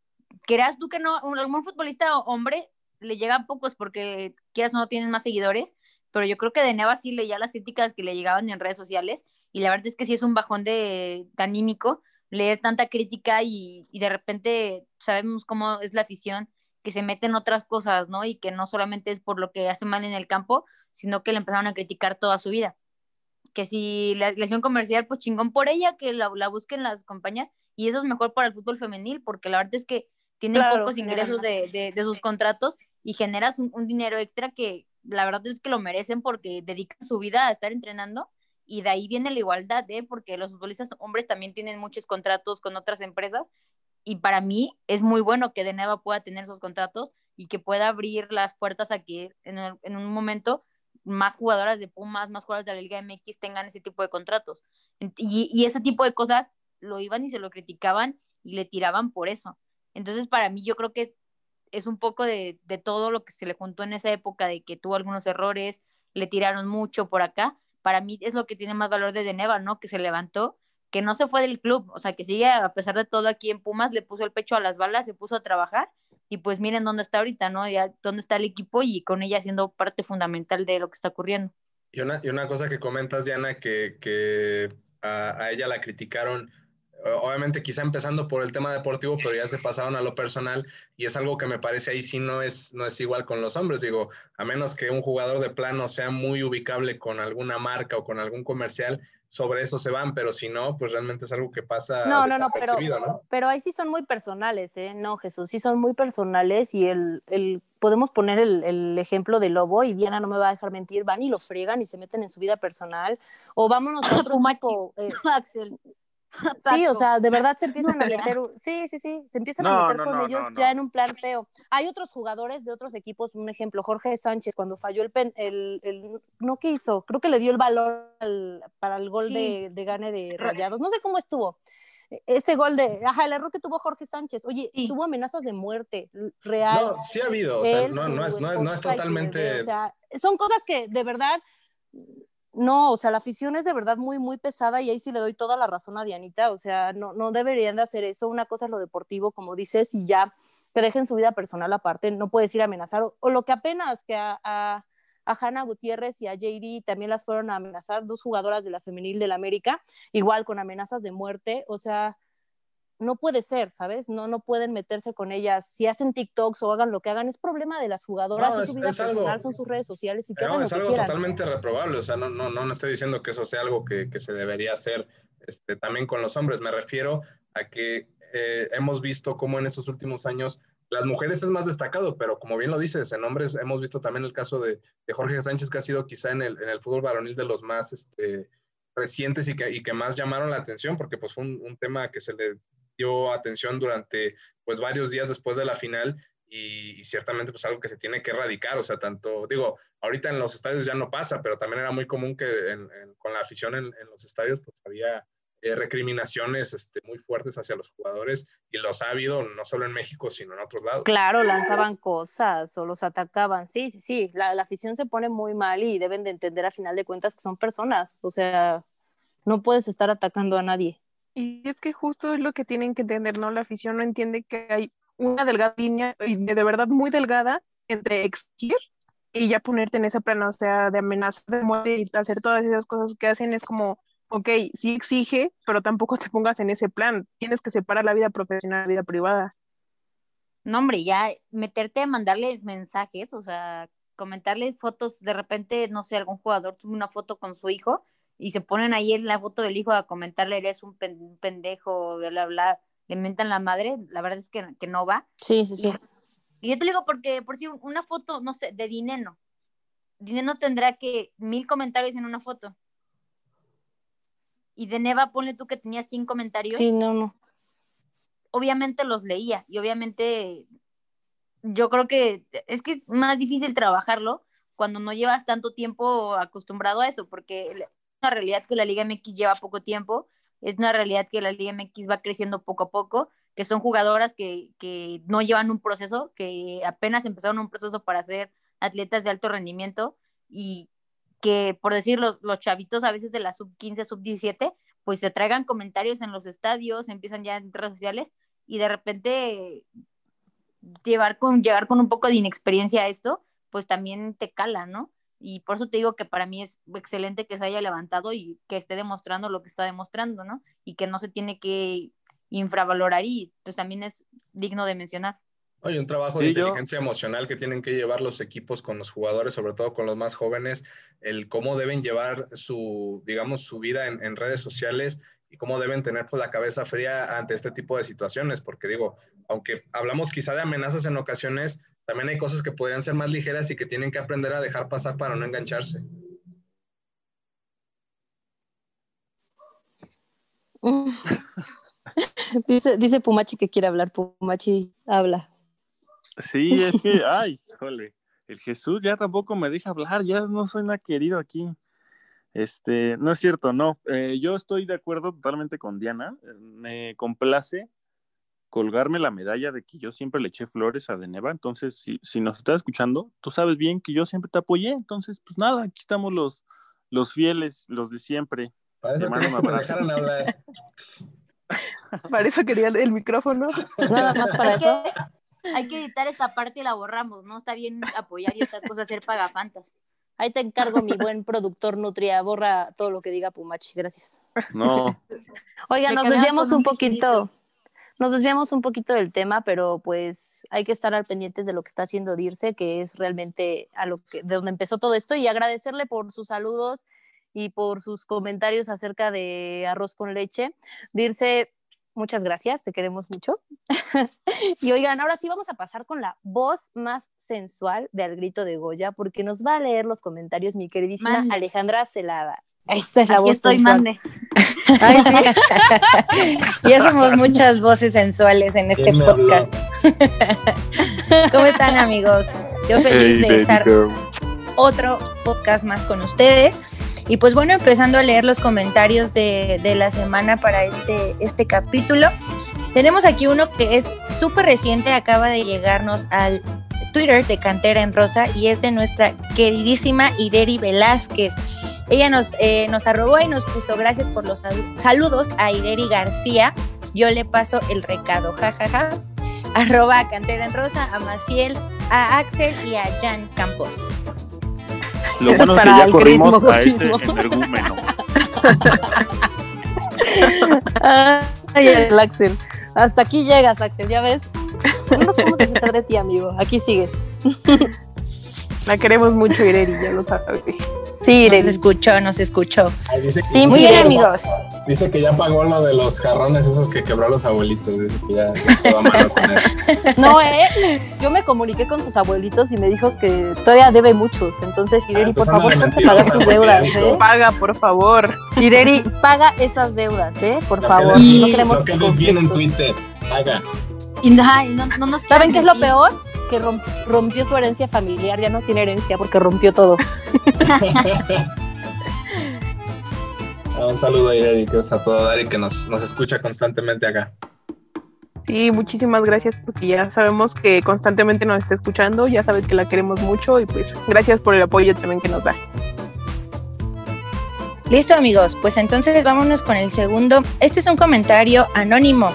quieras tú que no, un- algún futbolista hombre le llegan pocos porque quieras no tienen más seguidores, pero yo creo que de Neva sí leía las críticas que le llegaban en redes sociales y la verdad es que sí es un bajón de, de anímico leer tanta crítica y, y de repente sabemos cómo es la afición que se mete en otras cosas, ¿no? Y que no solamente es por lo que hace mal en el campo, sino que le empezaron a criticar toda su vida. Que si la lesión comercial, pues chingón por ella, que la, la busquen las compañías, y eso es mejor para el fútbol femenil, porque la verdad es que tienen Claro, pocos ingresos de, de, de sus contratos y generas un, un dinero extra que la verdad es que lo merecen porque dedican su vida a estar entrenando y de ahí viene la igualdad, ¿eh? porque los futbolistas hombres también tienen muchos contratos con otras empresas y para mí es muy bueno que Deneva pueda tener esos contratos y que pueda abrir las puertas a que en, en un momento más jugadoras de Pumas, más jugadoras de la Liga MX tengan ese tipo de contratos. Y, y ese tipo de cosas lo iban y se lo criticaban y le tiraban por eso. Entonces, para mí, yo creo que es un poco de, de todo lo que se le juntó en esa época, de que tuvo algunos errores, le tiraron mucho por acá. Para mí es lo que tiene más valor de Deneva, ¿no? Que se levantó, que no se fue del club, o sea, que sigue a pesar de todo aquí en Pumas, le puso el pecho a las balas, se puso a trabajar y pues miren dónde está ahorita, ¿no? Ya dónde está el equipo y con ella siendo parte fundamental de lo que está ocurriendo. Y una, y una cosa que comentas, Diana, que, que a, a ella la criticaron, obviamente quizá empezando por el tema deportivo, pero ya se pasaron a lo personal y es algo que me parece ahí sí no es, no es igual con los hombres, digo, a menos que un jugador de plano sea muy ubicable con alguna marca o con algún comercial, sobre eso se van, pero si no, pues realmente es algo que pasa No, no, no, pero, ¿no? pero ahí sí son muy personales, ¿eh? No, Jesús, sí son muy personales y el, el podemos poner el, el ejemplo de Lobo y Diana no me va a dejar mentir, van y lo fregan y se meten en su vida personal o vámonos a otro Pumachi. tipo, eh, Axel. Sí, o sea, de verdad se empiezan a meter, sí, sí, sí, se empiezan a meter no, con no, ellos no, ya en un plan feo. Hay otros jugadores de otros equipos, un ejemplo, Jorge Sánchez, cuando falló el, pen, el, el no que hizo, creo que le dio el valor al- para el gol Sí. de, de gane de Rayados, no sé cómo estuvo. E, Ese gol de, ajá, el error que tuvo Jorge Sánchez, oye, Sí. tuvo amenazas de muerte real. No, sí ha habido, o sea, Él, no, es, no, es, no totalmente... o sea, son cosas que de verdad, no, o sea, la afición es de verdad muy, muy pesada y ahí sí le doy toda la razón a Dianita, o sea, no, no deberían de hacer eso, una cosa es lo deportivo, como dices, y ya que dejen su vida personal aparte, no puedes ir a amenazar, o, lo que apenas que a, a, a Hanna Gutiérrez y a JD también las fueron a amenazar, dos jugadoras de la femenil del América, igual con amenazas de muerte, o sea, no puede ser, ¿sabes? No, no pueden meterse con ellas. Si hacen TikToks o hagan lo que hagan, es problema de las jugadoras, No, es, su vida es algo- personal, son sus redes sociales y que No, hagan lo es algo totalmente reprobable, o sea, no, no, no, no estoy diciendo que eso sea algo que, que se debería hacer este, también con los hombres, me refiero a que eh, hemos visto cómo en estos últimos años las mujeres es más destacado, pero como bien lo dices, en hombres hemos visto también el caso de, de Jorge Sánchez, que ha sido quizá en el, en el fútbol varonil de los más este, recientes y que, y que más llamaron la atención, porque pues fue un, un tema que se le dio atención durante pues varios días después de la final y, y ciertamente pues algo que se tiene que erradicar, o sea, tanto, digo, ahorita en los estadios ya no pasa, pero también era muy común que con la afición en, en los estadios pues había eh, recriminaciones este, muy fuertes hacia los jugadores y los ha habido no solo en México, sino en otros lados. Claro, lanzaban cosas o los atacaban. Sí, sí, sí. La, la afición se pone muy mal y deben de entender a final de cuentas que son personas. O sea, no puedes estar atacando a nadie. Y es que justo es lo que tienen que entender, ¿no? La afición no entiende que hay una delgada línea, de, verdad muy delgada, entre exigir y ya ponerte en ese plano, o sea, de amenaza de muerte y hacer todas esas cosas que hacen es como, ok, sí exige, pero tampoco te pongas en ese plan. Tienes que separar la vida profesional de la vida privada. No, hombre, ya meterte a mandarle mensajes, o sea, comentarle fotos, de repente, no sé, algún jugador sube una foto con su hijo y se ponen ahí en la foto del hijo a comentarle, eres un pen- un pendejo, bla, bla, bla, le mentan la madre, la verdad es que, que no va. Sí, sí, sí. Y yo te digo porque, por si una foto, no sé, de dinero, Dineno tendrá que mil comentarios en una foto. Y de Neva, ponle tú que tenía 100 comentarios. Sí, no, no. Obviamente los leía y obviamente yo creo que es que es más difícil trabajarlo cuando no llevas tanto tiempo acostumbrado a eso, porque realidad que la Liga MX lleva poco tiempo, es una realidad que la Liga MX va creciendo poco a poco, que son jugadoras que, que no llevan un proceso, que apenas empezaron un proceso para ser atletas de alto rendimiento y que, por decir, los, los chavitos a veces de la sub 15, sub 17, pues se traigan comentarios en los estadios, empiezan ya en redes sociales y de repente llevar con, llegar con un poco de inexperiencia a esto, pues también te cala, ¿no? Y por eso te digo que para mí es excelente que se haya levantado y que esté demostrando lo que está demostrando, ¿no? Y que no se tiene que infravalorar y pues también es digno de mencionar. Oye, un trabajo de inteligencia emocional que tienen que llevar los equipos con los jugadores, sobre todo con los más jóvenes, el cómo deben llevar su, digamos, su vida en, en redes sociales y cómo deben tener pues, la cabeza fría ante este tipo de situaciones, porque digo, aunque hablamos quizá de amenazas en ocasiones, también hay cosas que podrían ser más ligeras y que tienen que aprender a dejar pasar para no engancharse. dice, dice Pumachi que quiere hablar, Pumachi habla. Sí, es que, ay, jole, el Jesús ya tampoco me deja hablar, ya no soy nada querido aquí. Este, no es cierto, no. Eh, yo estoy de acuerdo totalmente con Diana. Me complace colgarme la medalla de que yo siempre le eché flores a Deneva. Entonces, si, si nos estás escuchando, tú sabes bien que yo siempre te apoyé. Entonces, pues nada, aquí estamos los, los fieles, los de siempre. Para eso, que me dejaron hablar. para eso quería el micrófono. Nada más para hay eso. Que, hay que editar esta parte y la borramos, ¿no? Está bien apoyar y otra cosa hacer pagafantas. Ahí te encargo, mi buen productor Nutria, borra todo lo que diga Pumachi, gracias. No. Oiga, nos desviamos un, un poquito, nos desviamos un poquito del tema, pero pues hay que estar al pendientes de lo que está haciendo Dirce, que es realmente a lo que, de donde empezó todo esto, y agradecerle por sus saludos y por sus comentarios acerca de arroz con leche. Dirce, muchas gracias, te queremos mucho. y oigan, ahora sí vamos a pasar con la voz más sensual de Al Grito de Goya, porque nos va a leer los comentarios mi queridísima mande. Alejandra Celada. Esta es la Aquí voz estoy, sensual. mande. Ay, sí. ya somos muchas voces sensuales en este podcast. ¿Cómo están, amigos? Yo feliz hey, de estar otro podcast más con ustedes. Y pues bueno, empezando a leer los comentarios de, de la semana para este, este capítulo. Tenemos aquí uno que es súper reciente, acaba de llegarnos al Twitter de Cantera en Rosa y es de nuestra queridísima Ireri Velázquez. Ella nos, eh, nos arrobó y nos puso gracias por los sal saludos a Ireri García. Yo le paso el recado, jajaja. Ja, ja. Arroba a Cantera en Rosa, a Maciel, a Axel y a Jan Campos. Lo Eso bueno es para es que ya corrimos a ese energúmeno. Ay, el Axel. Hasta aquí llegas, Axel, ¿ya ves? No nos podemos deshacer de ti, amigo. Aquí sigues. La queremos mucho, Ireri, ya lo sabe. Sí. Nos escuchó, nos escuchó. Sí, muy bien, amigos. Dice que ya pagó lo de los jarrones esos que quebró los abuelitos. Dice que ya, ya mano con él. No, eh. Yo me comuniqué con sus abuelitos y me dijo que todavía debe muchos. Entonces, Ireri, ah, por favor, ponte a pagar tus deudas, ¿eh? Paga, por favor. Ireri, paga esas deudas, ¿eh? Por lo favor. Que no queremos lo que viene en Twitter. Paga. Y no, no, no nos ¿Saben qué es lo peor? Que rompió su herencia familiar, ya no tiene herencia porque rompió todo. Un saludo a que es a todo dar y que nos, nos escucha constantemente acá. Sí, muchísimas gracias porque ya sabemos que constantemente nos está escuchando, ya sabes que la queremos mucho y pues gracias por el apoyo también que nos da. Listo amigos, pues entonces vámonos con el segundo. Este es un comentario anónimo,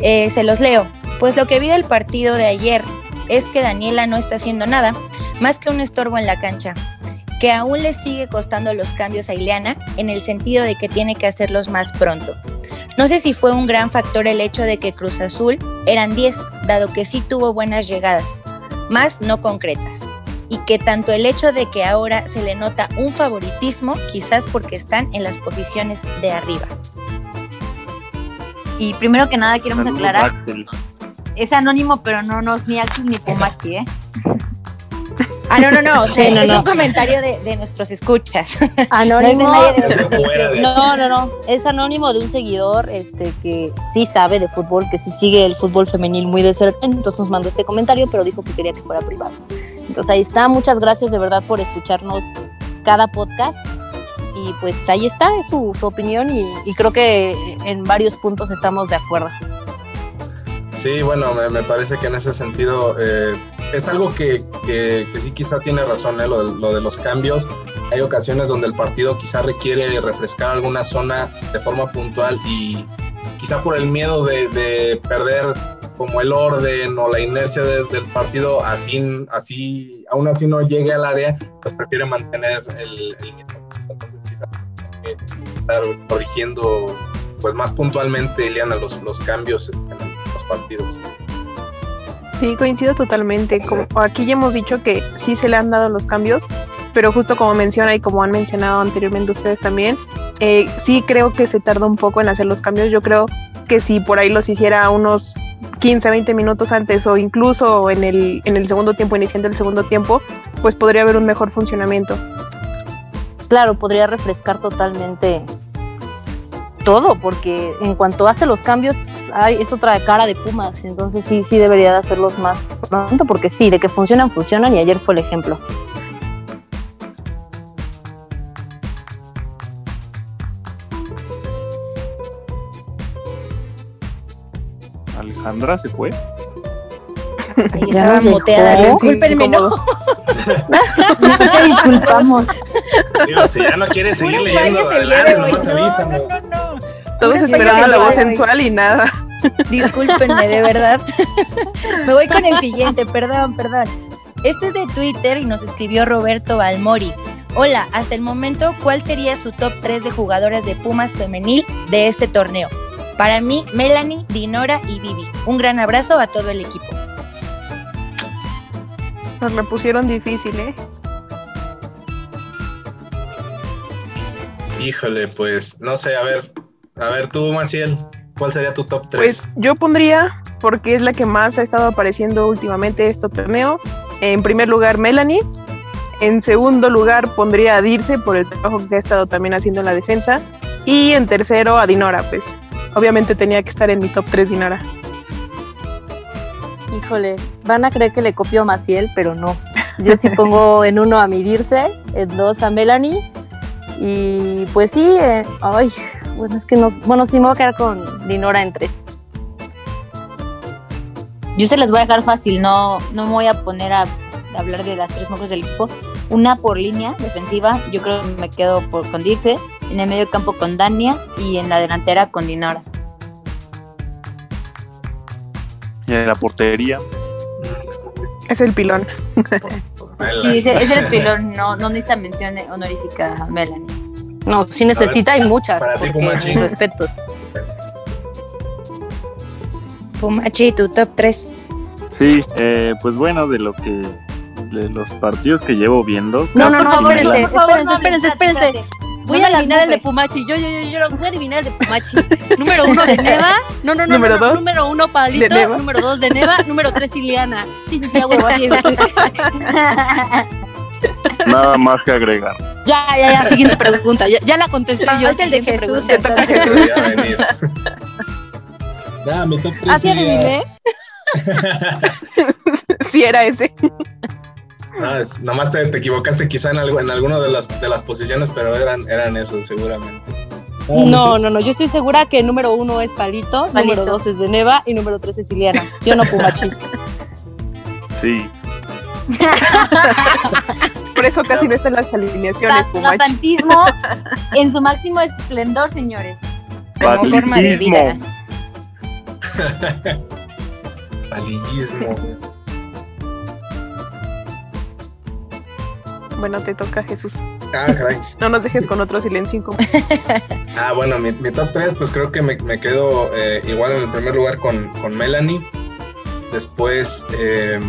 eh, se los leo. Pues lo que vi del partido de ayer es que Daniela no está haciendo nada más que un estorbo en la cancha, que aún le sigue costando los cambios a Ileana en el sentido de que tiene que hacerlos más pronto. No sé si fue un gran factor el hecho de que Cruz Azul eran 10, dado que sí tuvo buenas llegadas, más no concretas, y que tanto el hecho de que ahora se le nota un favoritismo, quizás porque están en las posiciones de arriba. Y primero que nada queremos Saludos, aclarar, Axel. Es anónimo, pero no nos ni Axel ni Pomaki, ¿eh? Ah, no, no, no, o sea, es un comentario de, de, nuestros escuchas. Anónimo. No, no, no, es anónimo de un seguidor este, que sí sabe de fútbol, que sí sigue el fútbol femenil muy de cerca, entonces nos mandó este comentario, pero dijo que quería que fuera privado. Entonces ahí está, muchas gracias de verdad por escucharnos cada podcast y pues ahí está, es su, su opinión y, y, creo que en varios puntos estamos de acuerdo. Sí, bueno, me, parece que en ese sentido eh, es algo que, que, sí quizá tiene razón, ¿eh? lo, de, lo de los cambios. Hay ocasiones donde el partido quizá requiere refrescar alguna zona de forma puntual y quizá por el miedo de, de perder como el orden o la inercia de, del partido, así, así, aún así no llegue al área, pues prefiere mantener el, el. Entonces quizá que estar corrigiendo pues más puntualmente, Eliana, los, los cambios este, partidos. Sí, coincido totalmente. Como aquí ya hemos dicho que sí se le han dado los cambios, pero justo como menciona y como han mencionado anteriormente ustedes también, eh, sí creo que se tarda un poco en hacer los cambios. Yo creo que si por ahí los hiciera unos 15, 20 minutos antes o incluso en el, en el segundo tiempo, iniciando el segundo tiempo, pues podría haber un mejor funcionamiento. Claro, podría refrescar totalmente todo, porque en cuanto hace los cambios hay, es otra cara de Pumas, entonces sí, sí debería de hacerlos más pronto, porque sí, de que funcionan, funcionan y ayer fue el ejemplo. Alejandra se fue. Ahí estaba moteada, discúlpenme, no. no te disculpamos. Digo, si ya no quieres seguir leyendo. No, no, no. Todos esperando la voz sensual y nada. Discúlpenme, de verdad. Me voy con el siguiente, perdón, perdón. Este es de Twitter y nos escribió Roberto Balmori. Hola, hasta el momento, ¿cuál sería su top 3 de jugadoras de Pumas femenil de este torneo? Para mí, Melanie, Dinora y Vivi. Un gran abrazo a todo el equipo. Nos me pusieron difícil, ¿eh? Híjole, pues, no sé, a ver, a ver tú, Maciel, ¿cuál sería tu top 3? Pues yo pondría, porque es la que más ha estado apareciendo últimamente este torneo, en primer lugar Melanie, en segundo lugar pondría a Dirce por el trabajo que ha estado también haciendo en la defensa, y en tercero a Dinora, pues obviamente tenía que estar en mi top 3 Dinora. Híjole, van a creer que le copio a Maciel, pero no. Yo sí pongo en uno a mi Dirce, en dos a Melanie, y pues sí, eh, ay, bueno, es que nos, bueno, sí me voy a quedar con Dinora en tres. Yo se les voy a dejar fácil, no, no me voy a poner a, a hablar de las tres mujeres del equipo. Una por línea defensiva, yo creo que me quedo por, con Dirce, en el medio campo con Dania y en la delantera con Dinora. Y en la portería. Es el pilón. Sí, es el pilón, no, no necesita mención honorífica a Melanie. No, sí necesita ver, y muchas, para ti, porque Pumachi. respetos. Pumachi, tu top 3. Sí, eh, pues bueno, de lo que. de los partidos que llevo viendo. No, no, no, sí espérense, la- espérense, no espérense. Voy a adivinar el de. Pumachi. Yo, yo, yo, yo, lo voy a adivinar el de Pumachi. número uno de Neva. No, no, no. Número no, no, dos Número uno Pablito. de Neva. Número dos de Neva. Número tres Ileana. Sí, sí, sí, huevo, así. Nada más que agregar. Ya, ya, ya. Siguiente pregunta. Ya, ya la contesté yo. es el de Jesús, entonces. Ya top 3 Así adiviné. sí, era ese. No, es- nomás te, te equivocaste quizá en, algo, en alguna de las, de las posiciones, pero eran, eran esos seguramente. No, no, no. Yo estoy segura que número uno es Palito, Palito. número dos es de Neva y número tres es Ileana. ¿Sí o no, Pumachi? Sí. Eso casi no están las alineaciones. Papantismo en su máximo esplendor, señores. Como forma de vida. Palillismo. Bueno, te toca Jesús. Ah, caray. No nos dejes con otro silencio incómodo. Ah, bueno, mi, mi top 3, pues creo que me, me quedo eh, igual en el primer lugar con, con Melanie. Después, eh,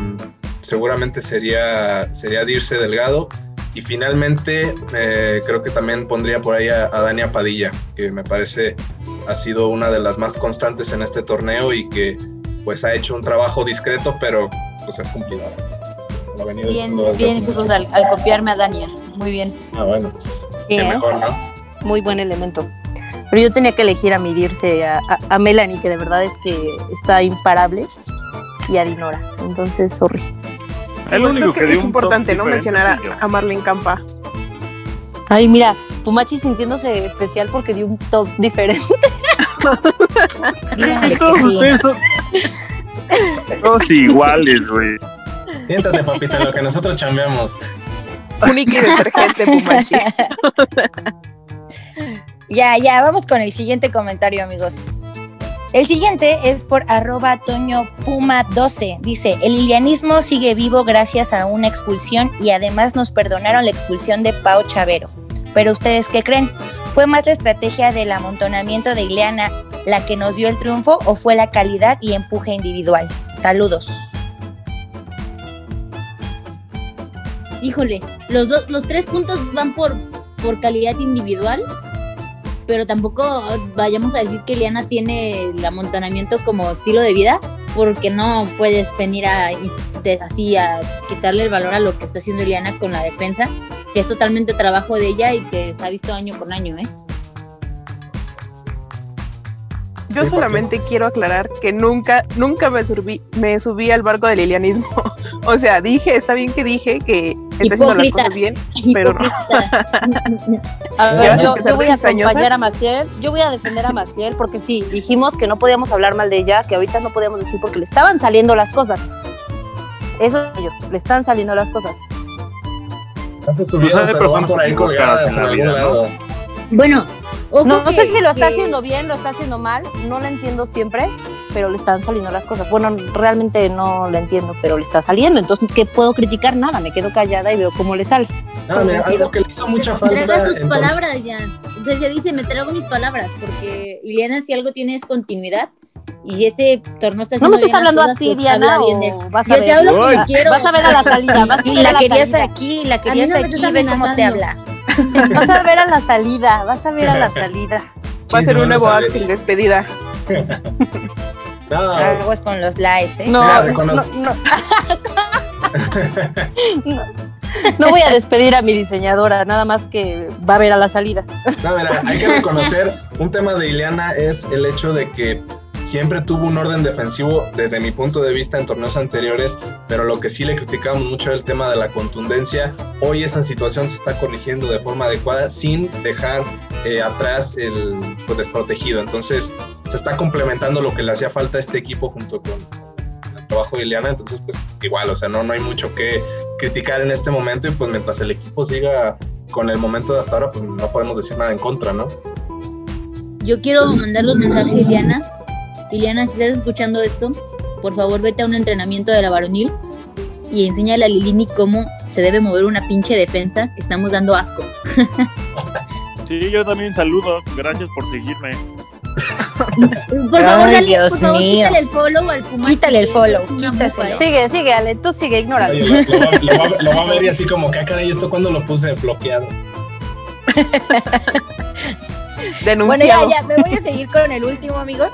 seguramente sería, sería Dirce Delgado. Y finalmente, eh, creo que también pondría por ahí a, a Dania Padilla, que me parece ha sido una de las más constantes en este torneo y que pues ha hecho un trabajo discreto, pero pues es cumplidora. Bien, bien Jesús, al, copiarme a Dania. Muy bien. Ah, bueno, pues qué mejor, ¿no? Muy buen elemento. Pero yo tenía que elegir a medirse a, a, Melanie, que de verdad es que está imparable, y a Dinora. Entonces, sorry. El único que, es importante no mencionar a, a Marlene Campa. Ay, mira, Pumachi sintiéndose especial porque dio un top diferente. Todos iguales, güey. Siéntate, papita, lo que nosotros chambeamos. Y detergente, Pumachi. ya, ya, vamos con el siguiente comentario, amigos. El siguiente es por arroba Toño Puma 12. Dice, el ilianismo sigue vivo gracias a una expulsión y además nos perdonaron la expulsión de Pau Chavero. Pero ustedes qué creen? ¿Fue más la estrategia del amontonamiento de Ileana la que nos dio el triunfo o fue la calidad y empuje individual? Saludos. Híjole, los, dos, los tres puntos van por, por calidad individual pero tampoco vayamos a decir que Liana tiene el amontonamiento como estilo de vida, porque no puedes venir a, así a quitarle el valor a lo que está haciendo Liana con la defensa, que es totalmente trabajo de ella y que se ha visto año por año, ¿eh? Yo solamente quiero aclarar que nunca, nunca me subí, me subí al barco del lilianismo. o sea, dije, está bien que dije que está haciendo las cosas bien, pero no. a ver, yo, voy a acompañar a Maciel, yo voy a defender a Maciel, porque sí, dijimos que no podíamos hablar mal de ella, que ahorita no podíamos decir porque le estaban saliendo las cosas. Eso es yo, le están saliendo las cosas. Bueno, no, sé si lo está haciendo bien, lo está haciendo mal, no lo entiendo siempre, pero le están saliendo las cosas. Bueno, realmente no lo entiendo, pero le está saliendo. Entonces, ¿qué puedo criticar? Nada, me quedo callada y veo cómo le sale. No, mira, algo que le hizo mucha falta. Tragas tus palabras, ya. Entonces ya dice, me trago mis palabras, porque Ileana, si algo tiene es continuidad. Y este torneo está No me estás hablando así, pues, Diana, o vas a Yo te hablo que quiero. Vas a ver a la salida. y la, querías aquí, la querías aquí, ve cómo te habla. Vas a ver a la salida, vas a ver a la salida. Va a ser un nuevo Axel despedida. no. Aguas con los lives, ¿eh? No, no, no, voy a despedir a mi diseñadora, nada más que va a ver a la salida. No, mira, hay que reconocer, un tema de Ileana es el hecho de que siempre tuvo un orden defensivo desde mi punto de vista en torneos anteriores, pero lo que sí le criticamos mucho es el tema de la contundencia. Hoy esa situación se está corrigiendo de forma adecuada sin dejar eh, atrás el pues, desprotegido. Entonces se está complementando lo que le hacía falta a este equipo junto con el trabajo de Ileana. Entonces, pues igual, o sea, no, no hay mucho que criticar en este momento y pues mientras el equipo siga con el momento de hasta ahora, pues no podemos decir nada en contra, ¿no? Yo quiero mandarle un mensaje a Ileana Liliana, si estás escuchando esto, por favor vete a un entrenamiento de la varonil y enséñale a Lilini cómo se debe mover una pinche defensa que estamos dando asco. Sí, yo también saludo. Gracias por seguirme. por favor, dale, Dios por mío. quítale el follow al Puma. Quítale el follow. Sigue, sigue, Ale, tú sigue, ignóralo. lo, va, a ver y así como, ¿qué cara y esto cuando lo puse bloqueado? Denunciado. Bueno, ya, ya, me voy a seguir con el último, amigos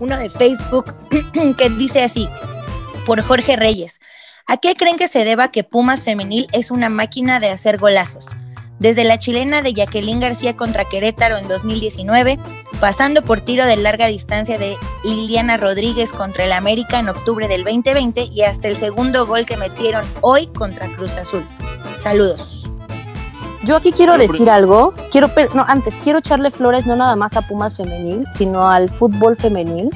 uno de Facebook, que dice así, por Jorge Reyes. ¿A qué creen que se deba que Pumas Femenil es una máquina de hacer golazos? Desde la chilena de Jacqueline García contra Querétaro en 2019, pasando por tiro de larga distancia de Liliana Rodríguez contra el América en octubre del 2020 y hasta el segundo gol que metieron hoy contra Cruz Azul. Saludos. Yo aquí quiero decir algo, quiero, no, antes, quiero echarle flores no nada más a Pumas femenil, sino al fútbol femenil.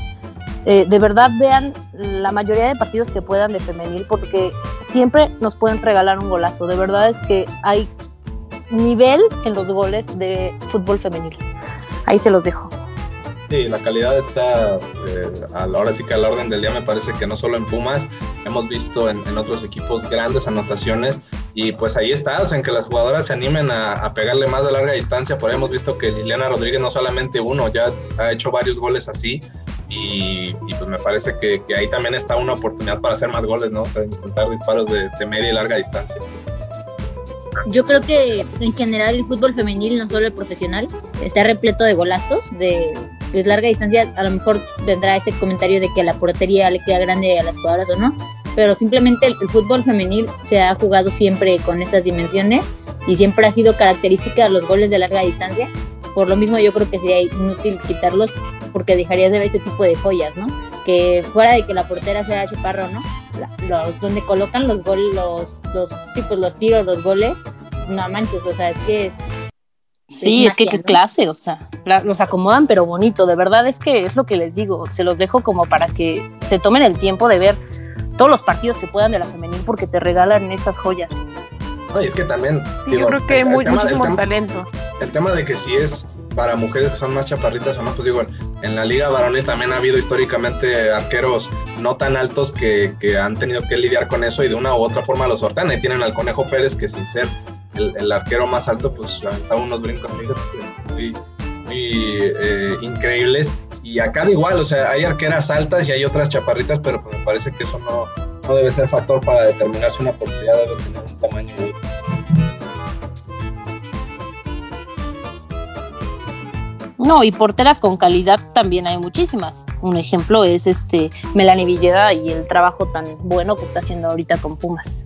Eh, de verdad vean la mayoría de partidos que puedan de femenil, porque siempre nos pueden regalar un golazo. De verdad es que hay nivel en los goles de fútbol femenil. Ahí se los dejo. Sí, la calidad está eh, ahora sí que a la orden del día me parece que no solo en Pumas, hemos visto en, otros equipos grandes anotaciones y pues ahí está, o sea, en que las jugadoras se animen a, pegarle más de larga distancia, por ahí hemos visto que Liliana Rodríguez no solamente uno, ya ha hecho varios goles así y, pues me parece que, ahí también está una oportunidad para hacer más goles, ¿no? O sea, intentar disparos de, de media y larga distancia. Yo creo que en general el fútbol femenil, no solo el profesional, está repleto de golazos, de larga distancia. A lo mejor vendrá este comentario de que la portería le queda grande a las jugadoras o no, pero simplemente el, fútbol femenil se ha jugado siempre con esas dimensiones y siempre ha sido característica de los goles de larga distancia. Por lo mismo yo creo que sería inútil quitarlos porque dejarías de ver este tipo de joyas, ¿no? Que fuera de que la portera sea Chaparro, ¿no? los, donde colocan los goles, los, los, sí, pues los tiros, los goles, no manches, o sea, es que es... Sí, es, que qué clase, o sea, los acomodan pero bonito, de verdad es que es lo que les digo, se los dejo como para que se tomen el tiempo de ver todos los partidos que puedan de la femenil porque te regalan estas joyas. No, y es que también... yo creo que hay muchísimo talento. El tema de que si es para mujeres que son más chaparritas o no, pues digo, en la liga varonil también ha habido históricamente arqueros no tan altos que, han tenido que lidiar con eso y de una u otra forma lo sortean. Ahí tienen al Conejo Pérez que sin ser el, arquero más alto, pues aventaba unos brincos muy, eh, increíbles. Y acá da igual, o sea, hay arqueras altas y hay otras chaparritas, pero me parece que eso no, no debe ser factor para determinar si una oportunidad debe tener un tamaño No, y porteras con calidad también hay muchísimas. Un ejemplo es este Melanie Villeda y el trabajo tan bueno que está haciendo ahorita con Pumas.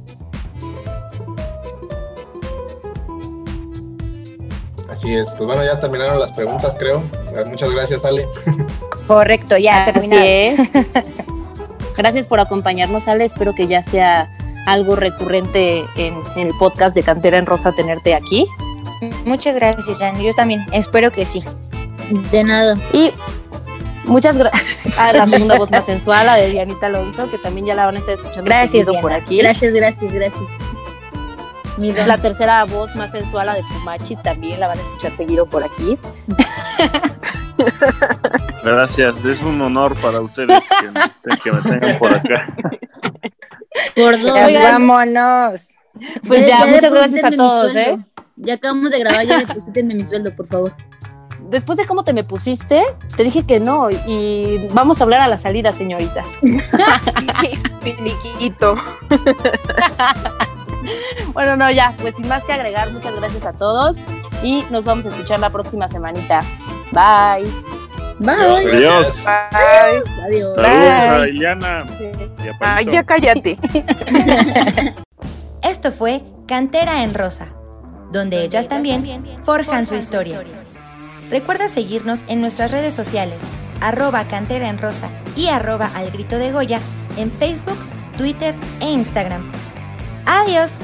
Así es, pues bueno, ya terminaron las preguntas, creo. Muchas gracias, Ale. Correcto, ya terminaron. Gracias por acompañarnos, Ale. Espero que ya sea algo recurrente en, en, el podcast de Cantera en Rosa tenerte aquí. Muchas gracias, Jan. Yo también espero que sí. De nada. Y muchas gracias a la segunda voz más sensual, la de Dianita Alonso, que también ya la van a estar escuchando gracias, por aquí. Gracias, gracias, gracias. La tercera voz más sensual, la de Pumachi, también la van a escuchar seguido por aquí. Gracias, es un honor para ustedes que, me tengan por acá. Por dos. Vámonos. Pues ya, muchas gracias a todos, ¿eh? Ya acabamos de grabar, ya deposítenme mi sueldo, por favor después de cómo te me pusiste, te dije que no y vamos a hablar a la salida, señorita. Finiquito. bueno, no, ya, pues sin más que agregar, muchas gracias a todos y nos vamos a escuchar la próxima semanita. Bye. Bye. Adiós. Bye. Adiós. Saludos a Iliana. Ay, ya cállate. Esto fue Cantera en Rosa, donde ellas también forjan su historia. Recuerda seguirnos en nuestras redes sociales, arroba cantera en rosa y arroba al grito de Goya en Facebook, Twitter e Instagram. ¡Adiós!